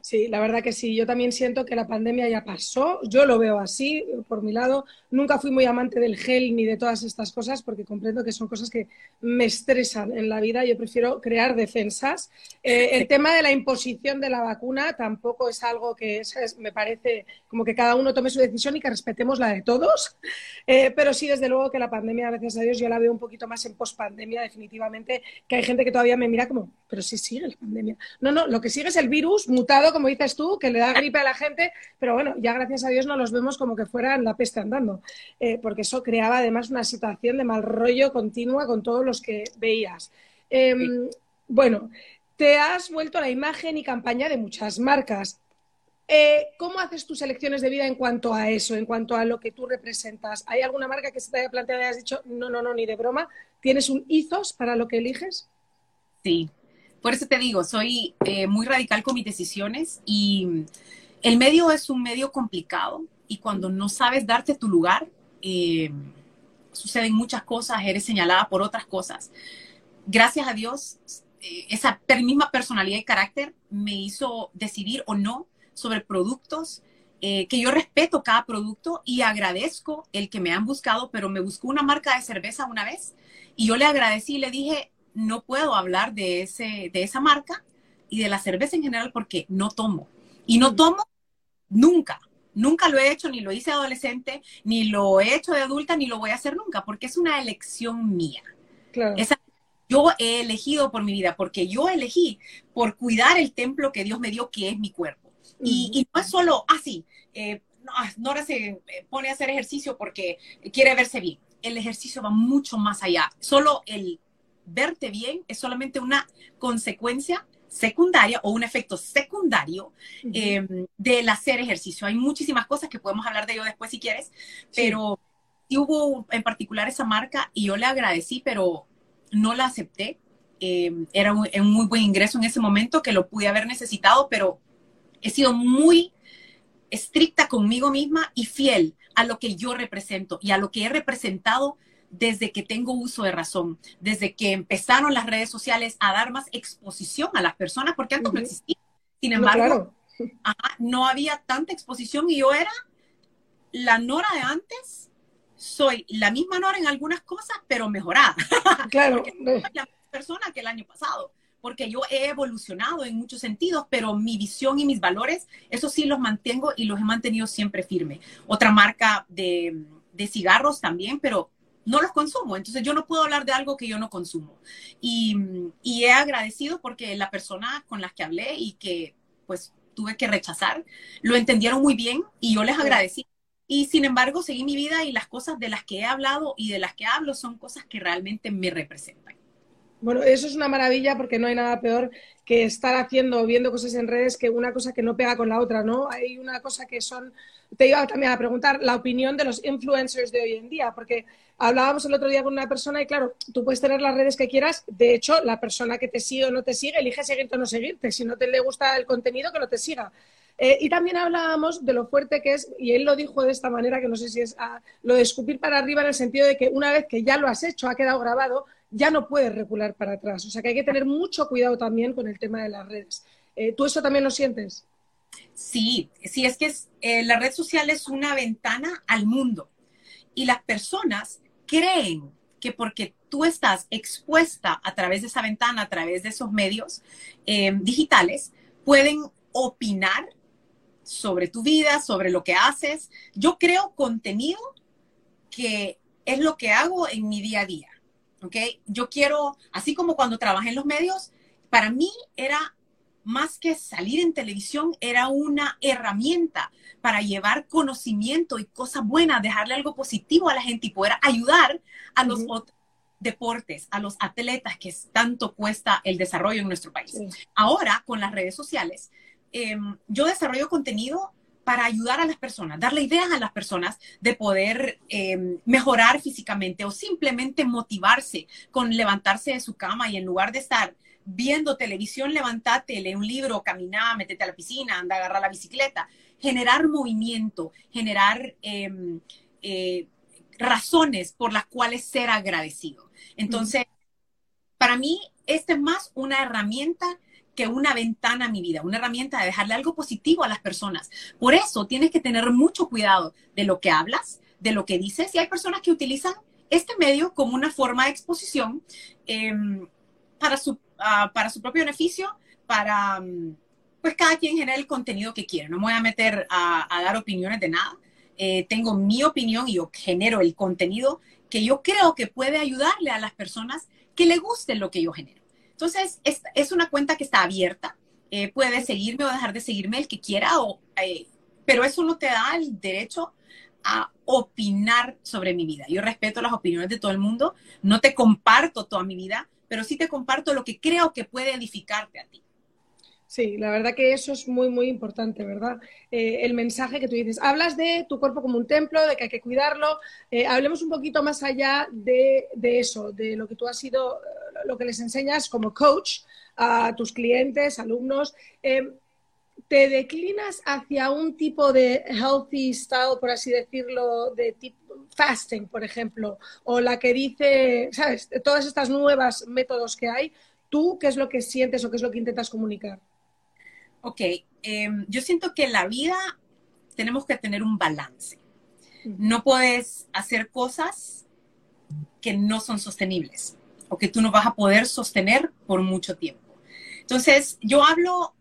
Sí, la verdad que sí. Yo también siento que la pandemia ya pasó. Yo lo veo así, por mi lado. Nunca fui muy amante del gel ni de todas estas cosas porque comprendo que son cosas que me estresan en la vida. Yo prefiero crear defensas. Eh, el tema de la imposición de la vacuna tampoco es algo que me parece como que cada uno tome su decisión y que respetemos la de todos. Eh, pero sí, desde luego que la pandemia, gracias a Dios, yo la veo un poquito más en pospandemia, definitivamente, que hay gente que todavía me mira como, pero sí sigue la pandemia. No, no, lo que sigue es el virus mutado como dices tú, que le da gripe a la gente, pero bueno, ya gracias a Dios no los vemos como que fueran la peste andando, eh, porque eso creaba además una situación de mal rollo continua con todos los que veías. Em, bueno, te has vuelto la imagen y campaña de muchas marcas. Eh, ¿Cómo haces tus elecciones de vida en cuanto a eso, en cuanto a lo que tú representas? ¿Hay alguna marca que se te haya planteado y hayas dicho, no, no, no, ni de broma? ¿Tienes un ethos para lo que eliges? Sí, por eso te digo, soy eh, muy radical con mis decisiones y el medio es un medio complicado y cuando no sabes darte tu lugar, eh, suceden muchas cosas, eres señalada por otras cosas. Gracias a Dios, eh, esa misma personalidad y carácter me hizo decidir o no sobre productos, que yo respeto cada producto y agradezco el que me han buscado, pero me buscó una marca de cerveza una vez y yo le agradecí y le dije, no puedo hablar de, ese, de esa marca y de la cerveza en general porque no tomo. Y no tomo nunca. Nunca lo he hecho, ni lo hice adolescente, ni lo he hecho de adulta, ni lo voy a hacer nunca, porque es una elección mía. Esa, yo he elegido por mi vida, porque yo elegí por cuidar el templo que Dios me dio, que es mi cuerpo. y, no es solo así, ah, eh, no, no se pone a hacer ejercicio porque quiere verse bien. El ejercicio va mucho más allá. Solo el verte bien es solamente una consecuencia secundaria o un efecto secundario em, del hacer ejercicio. Hay muchísimas cosas que podemos hablar de ello después si quieres, pero sí hubo en particular esa marca y yo le agradecí, pero no la acepté. Em, era un, un, muy buen ingreso en ese momento que lo pude haber necesitado, pero he sido muy estricta conmigo misma y fiel a lo que yo represento y a lo que he representado desde que tengo uso de razón, desde que empezaron las redes sociales a dar más exposición a las personas, porque antes no existía. Sin embargo, no, había tanta exposición y yo era la Nora de antes, soy la misma Nora en algunas cosas, pero mejorada. <laughs> Claro. soy la misma persona que el año pasado porque yo he evolucionado en muchos sentidos, pero mi visión y mis valores, eso sí los mantengo y los he mantenido siempre firme. Otra marca de, de cigarros también, pero no los consumo. Entonces yo no puedo hablar de algo que yo no consumo. Y, y, he agradecido porque la persona con las que hablé y que pues tuve que rechazar, lo entendieron muy bien y yo les agradecí. Y sin embargo, seguí mi vida y las cosas de las que he hablado y de las que hablo son cosas que realmente me representan. Bueno, eso es una maravilla porque no hay nada peor que estar haciendo o viendo cosas en redes que una cosa que no pega con la otra, ¿no? Hay una cosa que son, te iba también a preguntar la opinión de los influencers de hoy en día, porque hablábamos el otro día con una persona y claro, tú puedes tener las redes que quieras, de hecho, la persona que te sigue o no te sigue, elige seguirte o no seguirte, si no te le gusta el contenido, que no te siga. Eh, y también hablábamos de lo fuerte que es, y él lo dijo de esta manera, que no sé si es ah, lo de escupir para arriba en el sentido de que una vez que ya lo has hecho, ha quedado grabado, ya no puedes recular para atrás. O sea que hay que tener mucho cuidado también con el tema de las redes. Eh, ¿Tú eso también lo sientes? Sí, sí, es que eh, la red social es una ventana al mundo y las personas creen que porque tú estás expuesta a través de esa ventana, a través de esos medios eh, digitales, pueden opinar sobre tu vida, sobre lo que haces. Yo creo contenido que es lo que hago en mi día a día. ¿ok? Yo quiero, así como cuando trabajé en los medios, para mí era más que salir en televisión, era una herramienta para llevar conocimiento y cosas buenas, dejarle algo positivo a la gente y poder ayudar a los otros deportes, a los atletas que tanto cuesta el desarrollo en nuestro país. Ahora, con las redes sociales, em, yo desarrollo contenido para ayudar a las personas, darle ideas a las personas de poder em, mejorar físicamente o simplemente motivarse con levantarse de su cama y en lugar de estar viendo televisión, levántate, lee un libro, camina, métete a la piscina, anda a agarrar la bicicleta. Generar movimiento, generar em, eh, razones por las cuales ser agradecido. Entonces, para mí, esta es más una herramienta que una ventana a mi vida, una herramienta de dejarle algo positivo a las personas. Por eso tienes que tener mucho cuidado de lo que hablas, de lo que dices. Y hay personas que utilizan este medio como una forma de exposición em, para, su, ah, para su propio beneficio, para, mm, pues cada quien genera el contenido que quiere. No me voy a meter a, dar opiniones de nada. Eh, tengo mi opinión y yo genero el contenido que yo creo que puede ayudarle a las personas que le guste lo que yo genero. Entonces, es, una cuenta que está abierta. Eh, puede seguirme o dejar de seguirme el que quiera, o, eh, pero eso no te da el derecho a opinar sobre mi vida. Yo respeto las opiniones de todo el mundo, no te comparto toda mi vida, pero sí te comparto lo que creo que puede edificarte a ti. Sí, la verdad que eso es muy, muy importante, ¿verdad? Eh, el mensaje que tú dices. Hablas de tu cuerpo como un templo, de que hay que cuidarlo. Eh, hablemos un poquito más allá de, eso, de lo que tú has sido, lo que les enseñas como coach a tus clientes, alumnos. Eh, ¿Te declinas hacia un tipo de healthy style, por así decirlo, de tipo fasting, por ejemplo? O la que dice, ¿sabes? Todas estas nuevas métodos que hay. ¿Tú qué es lo que sientes o qué es lo que intentas comunicar? Ok, em, yo siento que en la vida tenemos que tener un balance. No puedes hacer cosas que no son sostenibles o que tú no vas a poder sostener por mucho tiempo. Entonces, yo hablo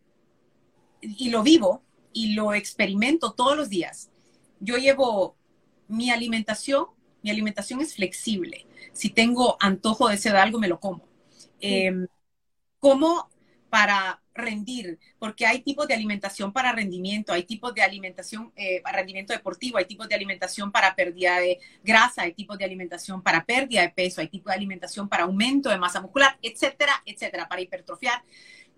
y lo vivo y lo experimento todos los días. Yo llevo mi alimentación, mi alimentación es flexible. Si tengo antojo de ser algo, me lo como. Em, como para rendir, porque hay tipos de alimentación para rendimiento, hay tipos de alimentación eh, para rendimiento deportivo, hay tipos de alimentación para pérdida de grasa, hay tipos de alimentación para pérdida de peso, hay tipos de alimentación para aumento de masa muscular, etcétera, etcétera, para hipertrofiar.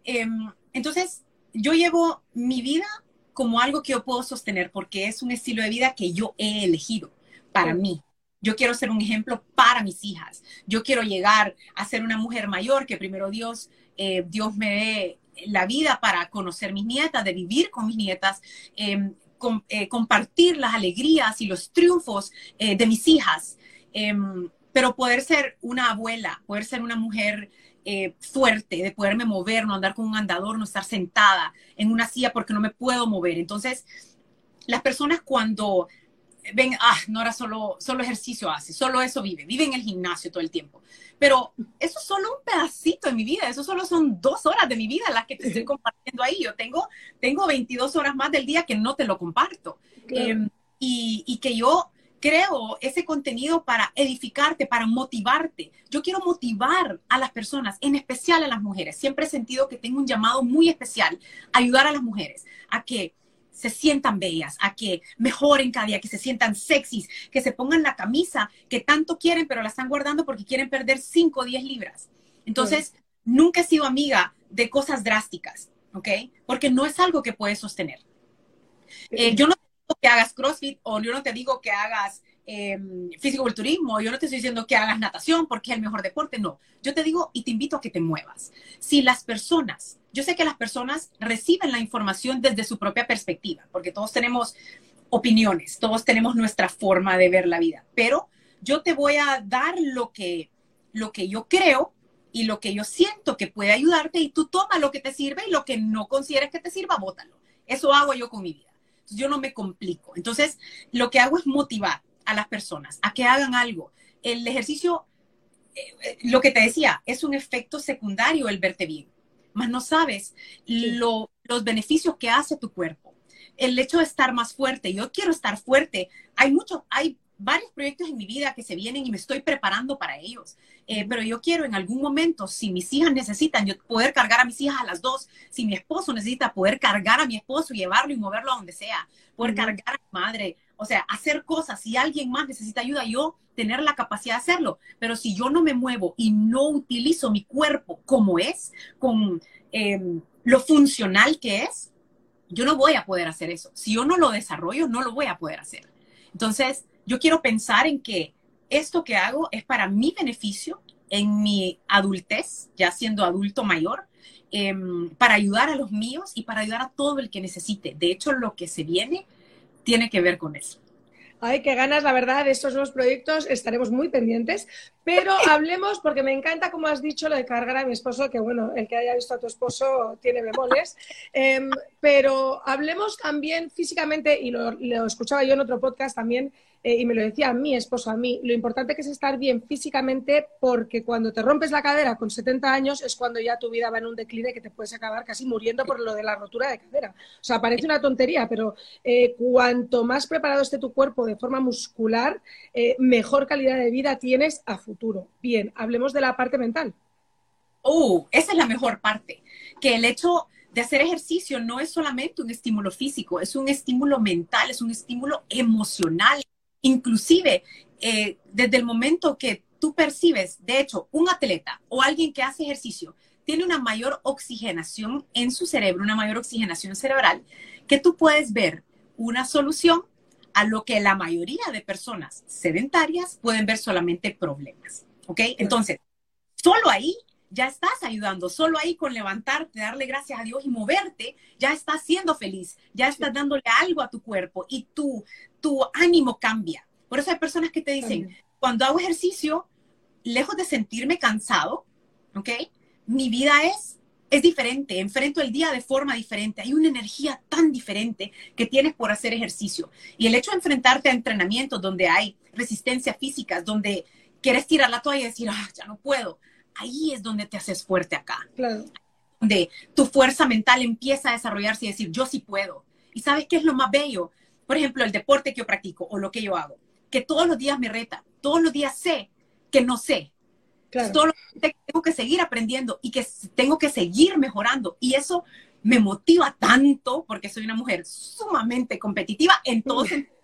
Em, entonces, yo llevo mi vida como algo que yo puedo sostener porque es un estilo de vida que yo he elegido para mí. Yo quiero ser un ejemplo para mis hijas. Yo quiero llegar a ser una mujer mayor que primero Dios, eh, Dios me dé la vida para conocer mis nietas, de vivir con mis nietas, em, eh, compartir las alegrías y los triunfos eh, de mis hijas, em, pero poder ser una abuela, poder ser una mujer eh, fuerte, de poderme mover, no andar con un andador, no estar sentada en una silla porque no me puedo mover. Entonces, las personas cuando ven, ah, Nora solo, solo ejercicio hace, solo eso vive, vive en el gimnasio todo el tiempo. Pero eso es solo un pedacito de mi vida, eso solo son dos horas de mi vida las que te estoy compartiendo ahí. Yo tengo, tengo 22 horas más del día que no te lo comparto. Em, y, y, que yo creo ese contenido para edificarte, para motivarte. Yo quiero motivar a las personas, en especial a las mujeres. Siempre he sentido que tengo un llamado muy especial, ayudar a las mujeres a que se sientan bellas, a que mejoren cada día, que se sientan sexys, que se pongan la camisa que tanto quieren, pero la están guardando porque quieren perder 5 o 10 libras. Entonces, nunca he sido amiga de cosas drásticas, ¿ok? Porque no es algo que puedes sostener. Eh, yo no te digo que hagas CrossFit o yo no te digo que hagas eh, físico-culturismo, yo no te estoy diciendo que hagas natación porque es el mejor deporte, no. Yo te digo y te invito a que te muevas. Si las personas, yo sé que las personas reciben la información desde su propia perspectiva, porque todos tenemos opiniones, todos tenemos nuestra forma de ver la vida, pero yo te voy a dar lo que, lo que yo creo y lo que yo siento que puede ayudarte y tú toma lo que te sirve y lo que no consideres que te sirva, bótalo. Eso hago yo con mi vida. Yo no me complico. Entonces, lo que hago es motivar a las personas a que hagan algo. El ejercicio, eh, eh, lo que te decía, es un efecto secundario el verte bien, más no sabes los beneficios que hace tu cuerpo. El hecho de estar más fuerte, yo quiero estar fuerte. Hay mucho, hay varios proyectos en mi vida que se vienen y me estoy preparando para ellos. Eh, pero yo quiero en algún momento, si mis hijas necesitan, yo poder cargar a mis hijas a las dos, si mi esposo necesita poder cargar a mi esposo y llevarlo y moverlo a donde sea, poder cargar a mi madre, o sea, hacer cosas, si alguien más necesita ayuda, yo tener la capacidad de hacerlo. Pero si yo no me muevo y no utilizo mi cuerpo como es, con em, lo funcional que es, yo no voy a poder hacer eso. Si yo no lo desarrollo, no lo voy a poder hacer. Entonces, yo quiero pensar en que esto que hago es para mi beneficio en mi adultez, ya siendo adulto mayor, em, para ayudar a los míos y para ayudar a todo el que necesite. De hecho, lo que se viene tiene que ver con eso. Ay, qué ganas, la verdad, de estos nuevos proyectos estaremos muy pendientes. Pero <laughs> hablemos, porque me encanta, como has dicho, lo de cargar a mi esposo, que bueno, el que haya visto a tu esposo tiene bemoles. Em, pero hablemos también físicamente, y lo, lo, escuchaba yo en otro podcast también, eh, y me lo decía a mi esposo, a mí, lo importante que es estar bien físicamente porque cuando te rompes la cadera con 70 años es cuando ya tu vida va en un declive que te puedes acabar casi muriendo por lo de la rotura de cadera. O sea, parece una tontería, pero eh, cuanto más preparado esté tu cuerpo de forma muscular, eh, mejor calidad de vida tienes a futuro. Bien, hablemos de la parte mental. Oh, esa es la mejor parte, que el hecho de hacer ejercicio no es solamente un estímulo físico, es un estímulo mental, es un estímulo emocional, Inclusive, eh, desde el momento que tú percibes, de hecho, un atleta o alguien que hace ejercicio tiene una mayor oxigenación en su cerebro, una mayor oxigenación cerebral, que tú puedes ver una solución a lo que la mayoría de personas sedentarias pueden ver solamente problemas. ¿Ok? Entonces, solo ahí ya estás ayudando, solo ahí con levantarte, darle gracias a Dios y moverte, ya estás siendo feliz, ya estás dándole algo a tu cuerpo y tu, tu ánimo cambia. Por eso hay personas que te dicen, cuando hago ejercicio, lejos de sentirme cansado, ¿ok? Mi vida es, es diferente, enfrento el día de forma diferente, hay una energía tan diferente que tienes por hacer ejercicio. Y el hecho de enfrentarte a entrenamientos donde hay resistencia física, donde quieres tirar la toalla y decir, ah, ya no puedo, ahí es donde te haces fuerte acá. Claro. Donde tu fuerza mental empieza a desarrollarse y decir, yo sí puedo. ¿Y sabes qué es lo más bello? Por ejemplo, el deporte que yo practico o lo que yo hago, que todos los días me reta, todos los días sé que no sé. Claro. Todos los días tengo que seguir aprendiendo y que tengo que seguir mejorando. Y eso me motiva tanto porque soy una mujer sumamente competitiva en todo sentido.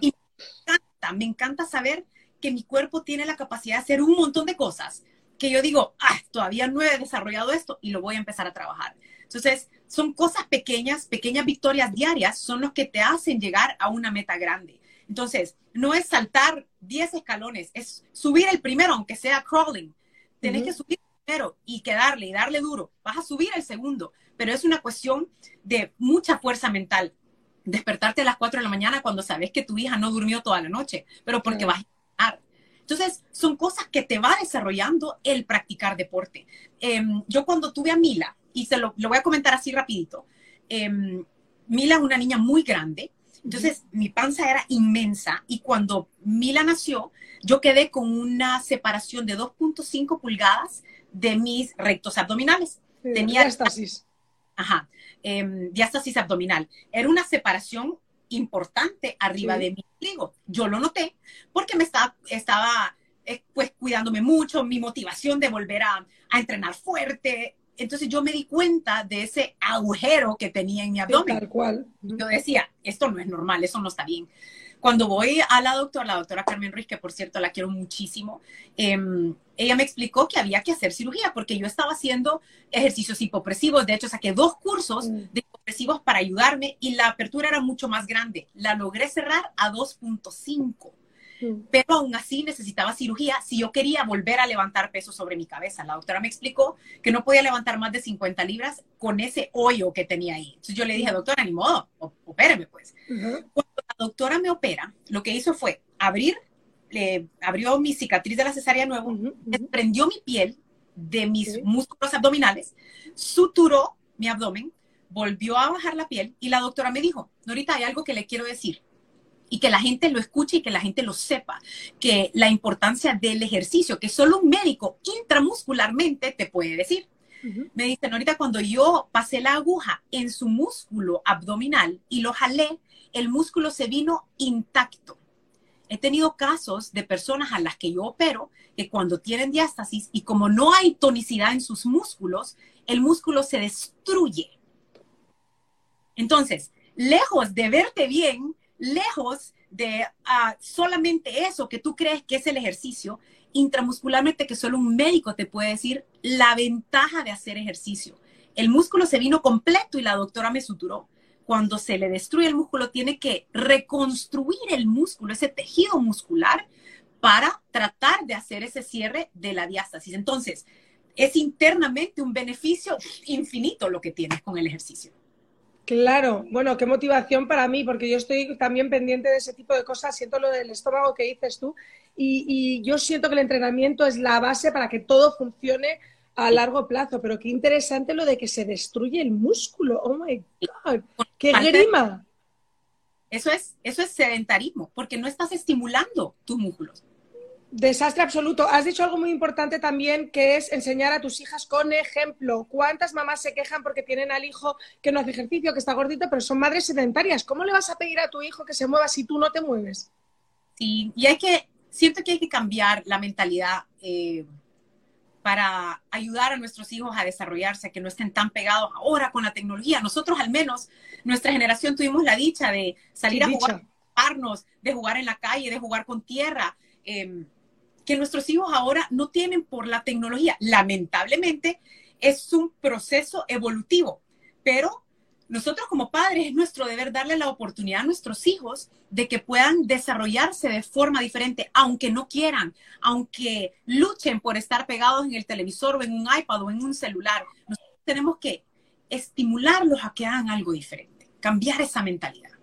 Y me encanta, me encanta saber que mi cuerpo tiene la capacidad de hacer un montón de cosas que yo digo, ah, todavía no he desarrollado esto y lo voy a empezar a trabajar. Entonces, son cosas pequeñas, pequeñas victorias diarias, son los que te hacen llegar a una meta grande. Entonces, no es saltar 10 escalones, es subir el primero, aunque sea crawling. Tienes que subir el primero y quedarle y darle duro. Vas a subir el segundo, pero es una cuestión de mucha fuerza mental. Despertarte a las 4 de la mañana cuando sabes que tu hija no durmió toda la noche, pero porque vas a entonces, son cosas que te va desarrollando el practicar deporte. Em, yo cuando tuve a Mila, y se lo, voy a comentar así rapidito, em, Mila es una niña muy grande, entonces mi panza era inmensa y cuando Mila nació, yo quedé con una separación de 2.5 pulgadas de mis rectos abdominales. Tenía diástasis. Ajá, em, diástasis abdominal. Era una separación importante arriba de mi ombligo. Yo lo noté porque me estaba, estaba eh, pues cuidándome mucho, mi motivación de volver a, a, entrenar fuerte. Entonces yo me di cuenta de ese agujero que tenía en mi abdomen. tal cual. Yo decía, esto no es normal, eso no está bien. Cuando voy a la doctora, la doctora Carmen Ruiz, que por cierto la quiero muchísimo, em, ella me explicó que había que hacer cirugía porque yo estaba haciendo ejercicios hipopresivos. De hecho, saqué dos cursos mm. de hipopresivos para ayudarme y la apertura era mucho más grande. La logré cerrar a 2.5 mm. Pero aún así necesitaba cirugía si yo quería volver a levantar peso sobre mi cabeza. La doctora me explicó que no podía levantar más de 50 libras con ese hoyo que tenía ahí. Entonces yo le dije, doctora, ni modo, opéreme pues doctora me opera, lo que hizo fue abrir, abrió mi cicatriz de la cesárea nuevo, desprendió mi piel de mis músculos abdominales, suturó mi abdomen, volvió a bajar la piel y la doctora me dijo, Norita, hay algo que le quiero decir y que la gente lo escuche y que la gente lo sepa, que la importancia del ejercicio, que solo un médico intramuscularmente te puede decir. Me dice, Norita, cuando yo pasé la aguja en su músculo abdominal y lo jalé, el músculo se vino intacto. He tenido casos de personas a las que yo opero que cuando tienen diástasis y como no hay tonicidad en sus músculos, el músculo se destruye. Entonces, lejos de verte bien, lejos de ah, solamente eso que tú crees que es el ejercicio, intramuscularmente que solo un médico te puede decir la ventaja de hacer ejercicio. El músculo se vino completo y la doctora me suturó cuando se le destruye el músculo, tiene que reconstruir el músculo, ese tejido muscular, para tratar de hacer ese cierre de la diástasis. Entonces, es internamente un beneficio infinito lo que tienes con el ejercicio. Claro, bueno, qué motivación para mí, porque yo estoy también pendiente de ese tipo de cosas, siento lo del estómago que dices tú, y, y yo siento que el entrenamiento es la base para que todo funcione a largo plazo, pero qué interesante lo de que se destruye el músculo. Oh my God, qué grima. Eso es, eso es sedentarismo, porque no estás estimulando tus músculos. Desastre absoluto. Has dicho algo muy importante también, que es enseñar a tus hijas con ejemplo. ¿Cuántas mamás se quejan porque tienen al hijo que no hace ejercicio, que está gordito, pero son madres sedentarias? ¿Cómo le vas a pedir a tu hijo que se mueva si tú no te mueves? Sí, y hay que, siento que hay que cambiar la mentalidad. Eh, para ayudar a nuestros hijos a desarrollarse, que no estén tan pegados ahora con la tecnología. Nosotros al menos, nuestra generación tuvimos la dicha de salir a jugar, de jugar en la calle, de jugar con tierra, em, que nuestros hijos ahora no tienen por la tecnología. Lamentablemente es un proceso evolutivo, pero nosotros como padres es nuestro deber darle la oportunidad a nuestros hijos de que puedan desarrollarse de forma diferente, aunque no quieran, aunque luchen por estar pegados en el televisor o en un iPad o en un celular. Nosotros tenemos que estimularlos a que hagan algo diferente, cambiar esa mentalidad.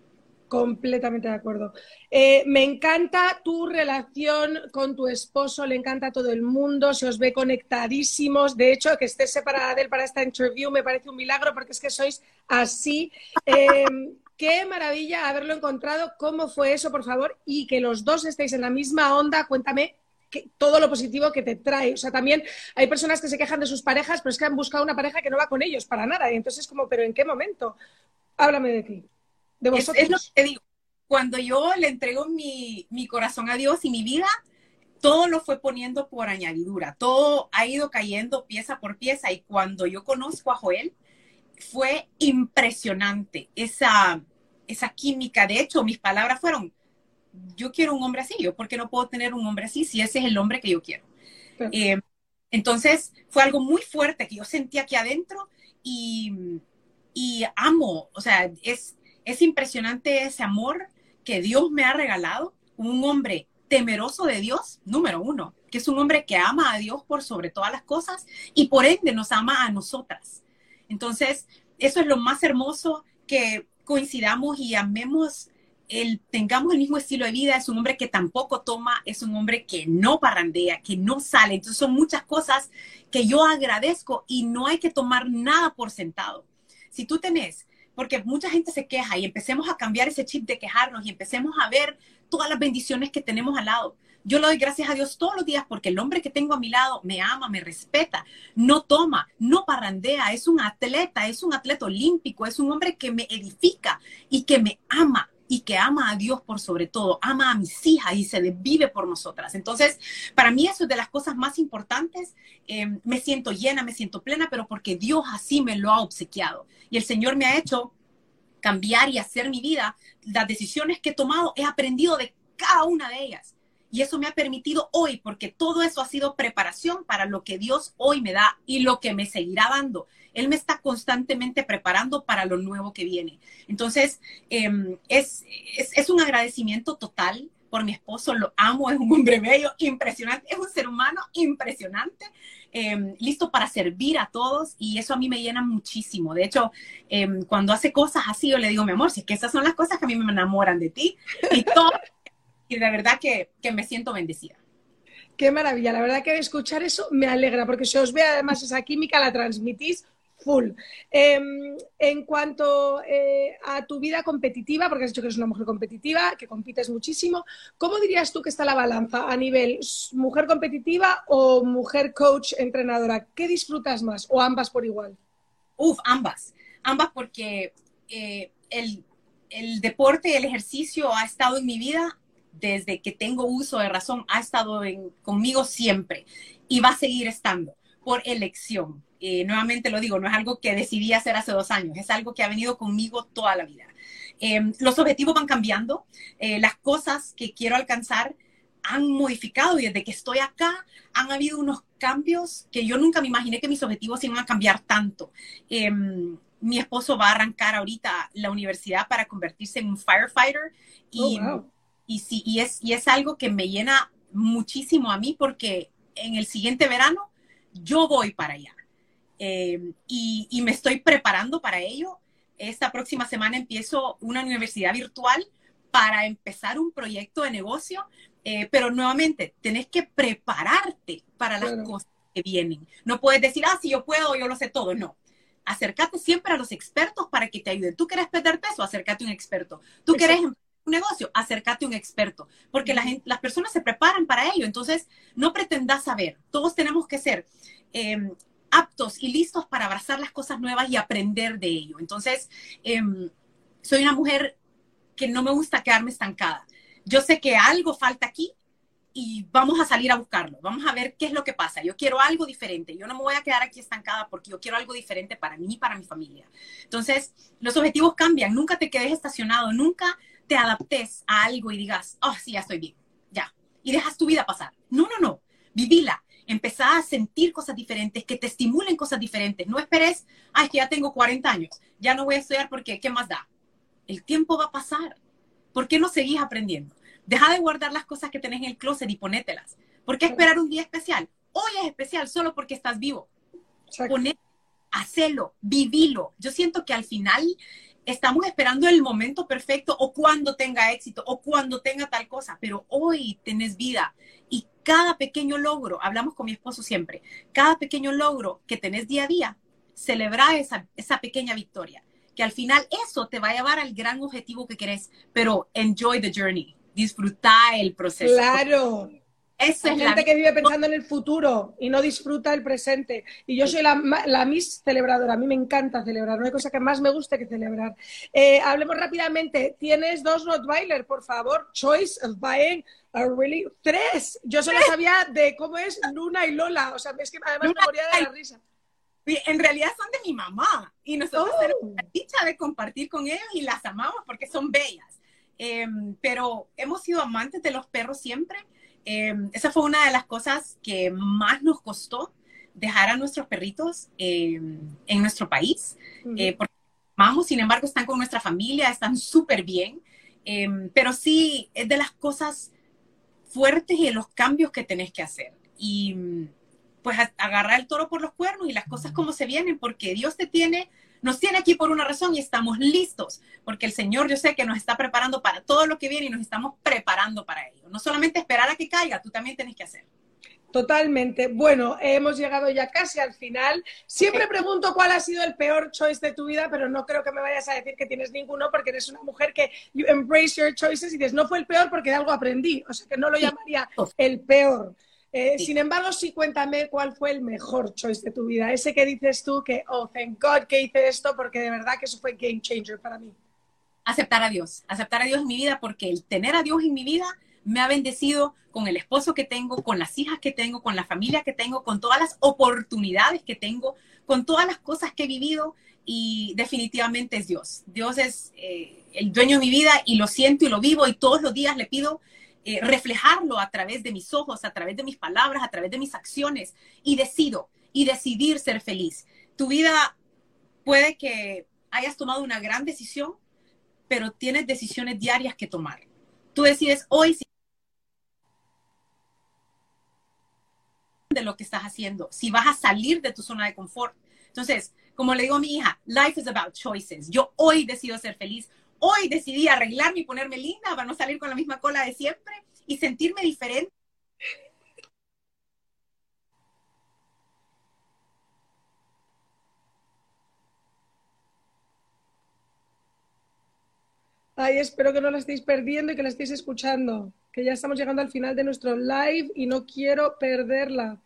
Completamente de acuerdo. Eh, me encanta tu relación con tu esposo, le encanta a todo el mundo, se os ve conectadísimos. De hecho, que estés separada de él para esta interview me parece un milagro porque es que sois así. Em, qué maravilla haberlo encontrado. ¿Cómo fue eso, por favor? Y que los dos estéis en la misma onda. Cuéntame todo lo positivo que te trae. O sea, también hay personas que se quejan de sus parejas, pero es que han buscado una pareja que no va con ellos para nada. Y entonces, como, ¿pero en qué momento? Háblame de ti. Es, lo que digo. Cuando yo le entrego mi, mi corazón a Dios y mi vida, todo lo fue poniendo por añadidura. Todo ha ido cayendo pieza por pieza. Y cuando yo conozco a Joel, fue impresionante esa, esa química. De hecho, mis palabras fueron, yo quiero un hombre así, yo, ¿por qué no puedo tener un hombre así si ese es el hombre que yo quiero? Eh, Entonces fue algo muy fuerte que yo sentía aquí adentro y, y amo, o sea, es, es impresionante ese amor que Dios me ha regalado, un hombre temeroso de Dios, número uno, que es un hombre que ama a Dios por sobre todas las cosas y por ende nos ama a nosotras. Entonces, eso es lo más hermoso que coincidamos y amemos el, tengamos el mismo estilo de vida, es un hombre que tampoco toma, es un hombre que no parrandea, que no sale. Entonces son muchas cosas que yo agradezco y no hay que tomar nada por sentado. Si tú tenés, porque mucha gente se queja y empecemos a cambiar ese chip de quejarnos y empecemos a ver todas las bendiciones que tenemos al lado. Yo le doy gracias a Dios todos los días porque el hombre que tengo a mi lado me ama, me respeta, no toma, no parrandea, es un atleta, es un atleta olímpico, es un hombre que me edifica y que me ama y que ama a Dios por sobre todo, ama a mis hijas y se vive por nosotras. Entonces, para mí eso es de las cosas más importantes. Em, me siento llena, me siento plena, pero porque Dios así me lo ha obsequiado. Y el Señor me ha hecho cambiar y hacer mi vida. Las decisiones que he tomado, he aprendido de cada una de ellas. Y eso me ha permitido hoy, porque todo eso ha sido preparación para lo que Dios hoy me da y lo que me seguirá dando. Él me está constantemente preparando para lo nuevo que viene. Entonces, em, es, es, un agradecimiento total por mi esposo, lo amo, es un hombre bello, impresionante, es un ser humano impresionante, em, listo para servir a todos y eso a mí me llena muchísimo. De hecho, em, cuando hace cosas así, yo le digo, mi amor, si es que esas son las cosas que a mí me enamoran de ti y todo, y de verdad que, que me siento bendecida. Qué maravilla, la verdad que escuchar eso me alegra, porque si os ve además esa química la transmitís Em, en cuanto eh, a tu vida competitiva, porque has dicho que eres una mujer competitiva, que compites muchísimo, ¿cómo dirías tú que está la balanza a nivel mujer competitiva o mujer coach entrenadora? ¿Qué disfrutas más o ambas por igual? Uf, ambas. Ambas porque eh, el, el deporte el ejercicio ha estado en mi vida desde que tengo uso de razón, ha estado conmigo siempre y va a seguir estando por elección. Eh, nuevamente lo digo, no es algo que decidí hacer hace dos años, es algo que ha venido conmigo toda la vida. Em, los objetivos van cambiando, eh, las cosas que quiero alcanzar han modificado y desde que estoy acá han habido unos cambios que yo nunca me imaginé que mis objetivos iban a cambiar tanto. Em, mi esposo va a arrancar ahorita la universidad para convertirse en un firefighter y, oh, y, sí, y, es, y es algo que me llena muchísimo a mí porque en el siguiente verano yo voy para allá. Eh, y, me estoy preparando para ello. Esta próxima semana empiezo una universidad virtual para empezar un proyecto de negocio, eh, pero nuevamente tenés que prepararte para las cosas que vienen. No puedes decir, ah, si yo puedo, yo lo sé todo. No. Acércate siempre a los expertos para que te ayuden. Tú quieres perder peso, acércate a un experto. Tú quieres un negocio, acércate a un experto, porque la las personas se preparan para ello. Entonces, no pretendas saber. Todos tenemos que ser Em, aptos y listos para abrazar las cosas nuevas y aprender de ello. Entonces, em, soy una mujer que no me gusta quedarme estancada. Yo sé que algo falta aquí y vamos a salir a buscarlo. Vamos a ver qué es lo que pasa. Yo quiero algo diferente. Yo no me voy a quedar aquí estancada porque yo quiero algo diferente para mí y para mi familia. Entonces, los objetivos cambian. Nunca te quedes estacionado. Nunca te adaptes a algo y digas, oh, sí, ya estoy bien. Ya. Y dejas tu vida pasar. No, no, no. Vivila empezar a sentir cosas diferentes, que te estimulen cosas diferentes. No esperes, ay, que ya tengo 40 años, ya no voy a estudiar porque, ¿qué más da? El tiempo va a pasar. ¿Por qué no seguís aprendiendo? Deja de guardar las cosas que tenés en el closet y ponételas. ¿Por qué esperar un día especial? Hoy es especial solo porque estás vivo. Ponete, hacelo, vivilo. Yo siento que al final estamos esperando el momento perfecto o cuando tenga éxito o cuando tenga tal cosa, pero hoy tenés vida y cada pequeño logro, hablamos con mi esposo siempre, cada pequeño logro que tenés día a día, celebra esa, esa pequeña victoria, que al final eso te va a llevar al gran objetivo que querés, pero enjoy the journey, disfruta el proceso. Claro. Esa Hay gente que vive <laughs> pensando en el futuro y no disfruta el presente. Y yo soy la, la Miss celebradora. A mí me encanta celebrar. No hay cosa que más me guste que celebrar. Eh, hablemos rápidamente. Tienes dos Rottweiler, por favor. Choice of buying a really... Tres. Yo solo sabía de cómo es Luna y Lola. O sea, es que además me moría de la risa. En realidad son de mi mamá. Y nosotros oh. tenemos la dicha de compartir con ellos y las amamos porque son bellas. Em, pero hemos sido amantes de los perros siempre. Em, esa fue una de las cosas que más nos costó dejar a nuestros perritos eh, en nuestro país, eh, porque vamos, sin embargo, están con nuestra familia, están súper bien, em, pero sí es de las cosas fuertes y de los cambios que tenés que hacer. Y pues agarrar el toro por los cuernos y las cosas como se vienen, porque Dios te tiene, nos tiene aquí por una razón y estamos listos, porque el Señor yo sé que nos está preparando para todo lo que viene y nos estamos preparando para ello. No solamente esperar a que caiga, tú también tienes que hacer. Totalmente. Bueno, hemos llegado ya casi al final. Siempre pregunto cuál ha sido el peor choice de tu vida, pero no creo que me vayas a decir que tienes ninguno porque eres una mujer que you embrace your choices y dices, no fue el peor porque de algo aprendí. O sea que no lo llamaría el peor. Eh, sin embargo, sí cuéntame cuál fue el mejor choice de tu vida. Ese que dices tú que, oh, thank God que hice esto porque de verdad que eso fue game changer para mí. Aceptar a Dios. Aceptar a Dios en mi vida porque el tener a Dios en mi vida me ha bendecido con el esposo que tengo, con las hijas que tengo, con la familia que tengo, con todas las oportunidades que tengo, con todas las cosas que he vivido y definitivamente es Dios. Dios es eh, el dueño de mi vida y lo siento y lo vivo y todos los días le pido eh, reflejarlo a través de mis ojos, a través de mis palabras, a través de mis acciones y decido y decidir ser feliz. Tu vida puede que hayas tomado una gran decisión, pero tienes decisiones diarias que tomar. Tú decides hoy si de lo que estás haciendo, si vas a salir de tu zona de confort. Entonces, como le digo a mi hija, life is about choices. Yo hoy decido ser feliz. Hoy decidí arreglarme y ponerme linda para no salir con la misma cola de siempre y sentirme diferente. Ay, espero que no la estéis perdiendo y que la estéis escuchando, que ya estamos llegando al final de nuestro live y no quiero perderla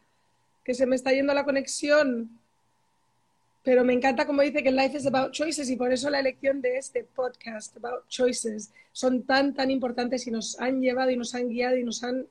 que se me está yendo la conexión. Pero me encanta como dice que life is about choices y por eso la elección de este podcast, about choices, son tan, tan importantes y nos han llevado y nos han guiado y nos han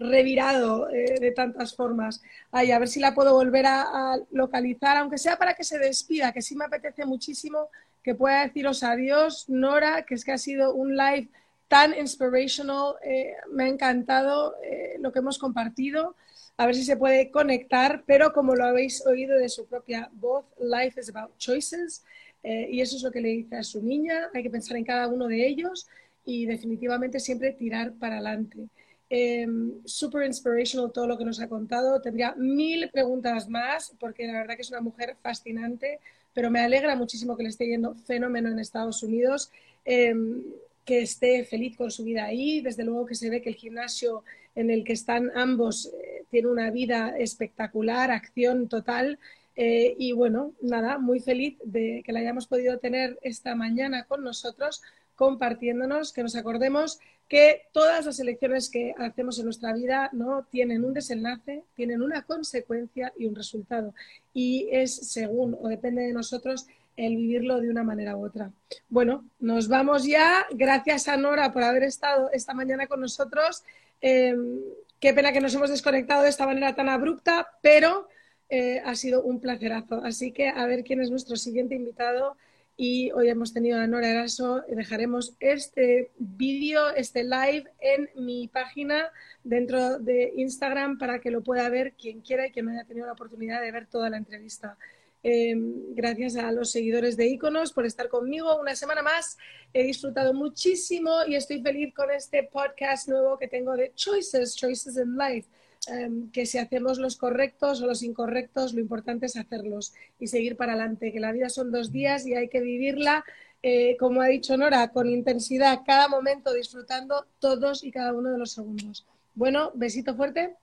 revirado eh, de tantas formas. Ay, a ver si la puedo volver a, localizar, aunque sea para que se despida, que sí me apetece muchísimo que pueda deciros adiós, Nora, que es que ha sido un live tan inspirational, eh, me ha encantado eh, lo que hemos compartido a ver si se puede conectar, pero como lo habéis oído de su propia voz, Life is about choices, eh, y eso es lo que le dice a su niña, hay que pensar en cada uno de ellos y definitivamente siempre tirar para adelante. Em, super inspirational todo lo que nos ha contado, tendría mil preguntas más, porque la verdad que es una mujer fascinante, pero me alegra muchísimo que le esté yendo fenómeno en Estados Unidos. Em, que esté feliz con su vida ahí. Desde luego que se ve que el gimnasio en el que están ambos eh, tiene una vida espectacular, acción total. Eh, y bueno, nada, muy feliz de que la hayamos podido tener esta mañana con nosotros, compartiéndonos, que nos acordemos que todas las elecciones que hacemos en nuestra vida no tienen un desenlace, tienen una consecuencia y un resultado. Y es según o depende de nosotros el vivirlo de una manera u otra. Bueno, nos vamos ya. Gracias a Nora por haber estado esta mañana con nosotros. Em, qué pena que nos hemos desconectado de esta manera tan abrupta, pero eh, ha sido un placerazo. Así que a ver quién es nuestro siguiente invitado. Y hoy hemos tenido a Nora Eraso. Dejaremos este vídeo, este live en mi página dentro de Instagram para que lo pueda ver quien quiera y quien no haya tenido la oportunidad de ver toda la entrevista. Em, gracias a los seguidores de Iconos por estar conmigo una semana más. He disfrutado muchísimo y estoy feliz con este podcast nuevo que tengo de Choices, Choices in Life. Em, que si hacemos los correctos o los incorrectos, lo importante es hacerlos y seguir para adelante, que la vida son dos días y hay que vivirla, eh, como ha dicho Nora, con intensidad, cada momento disfrutando todos y cada uno de los segundos. Bueno, besito fuerte.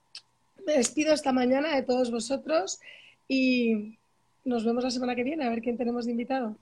Me despido esta mañana de todos vosotros y nos vemos la semana que viene a ver quién tenemos de invitado.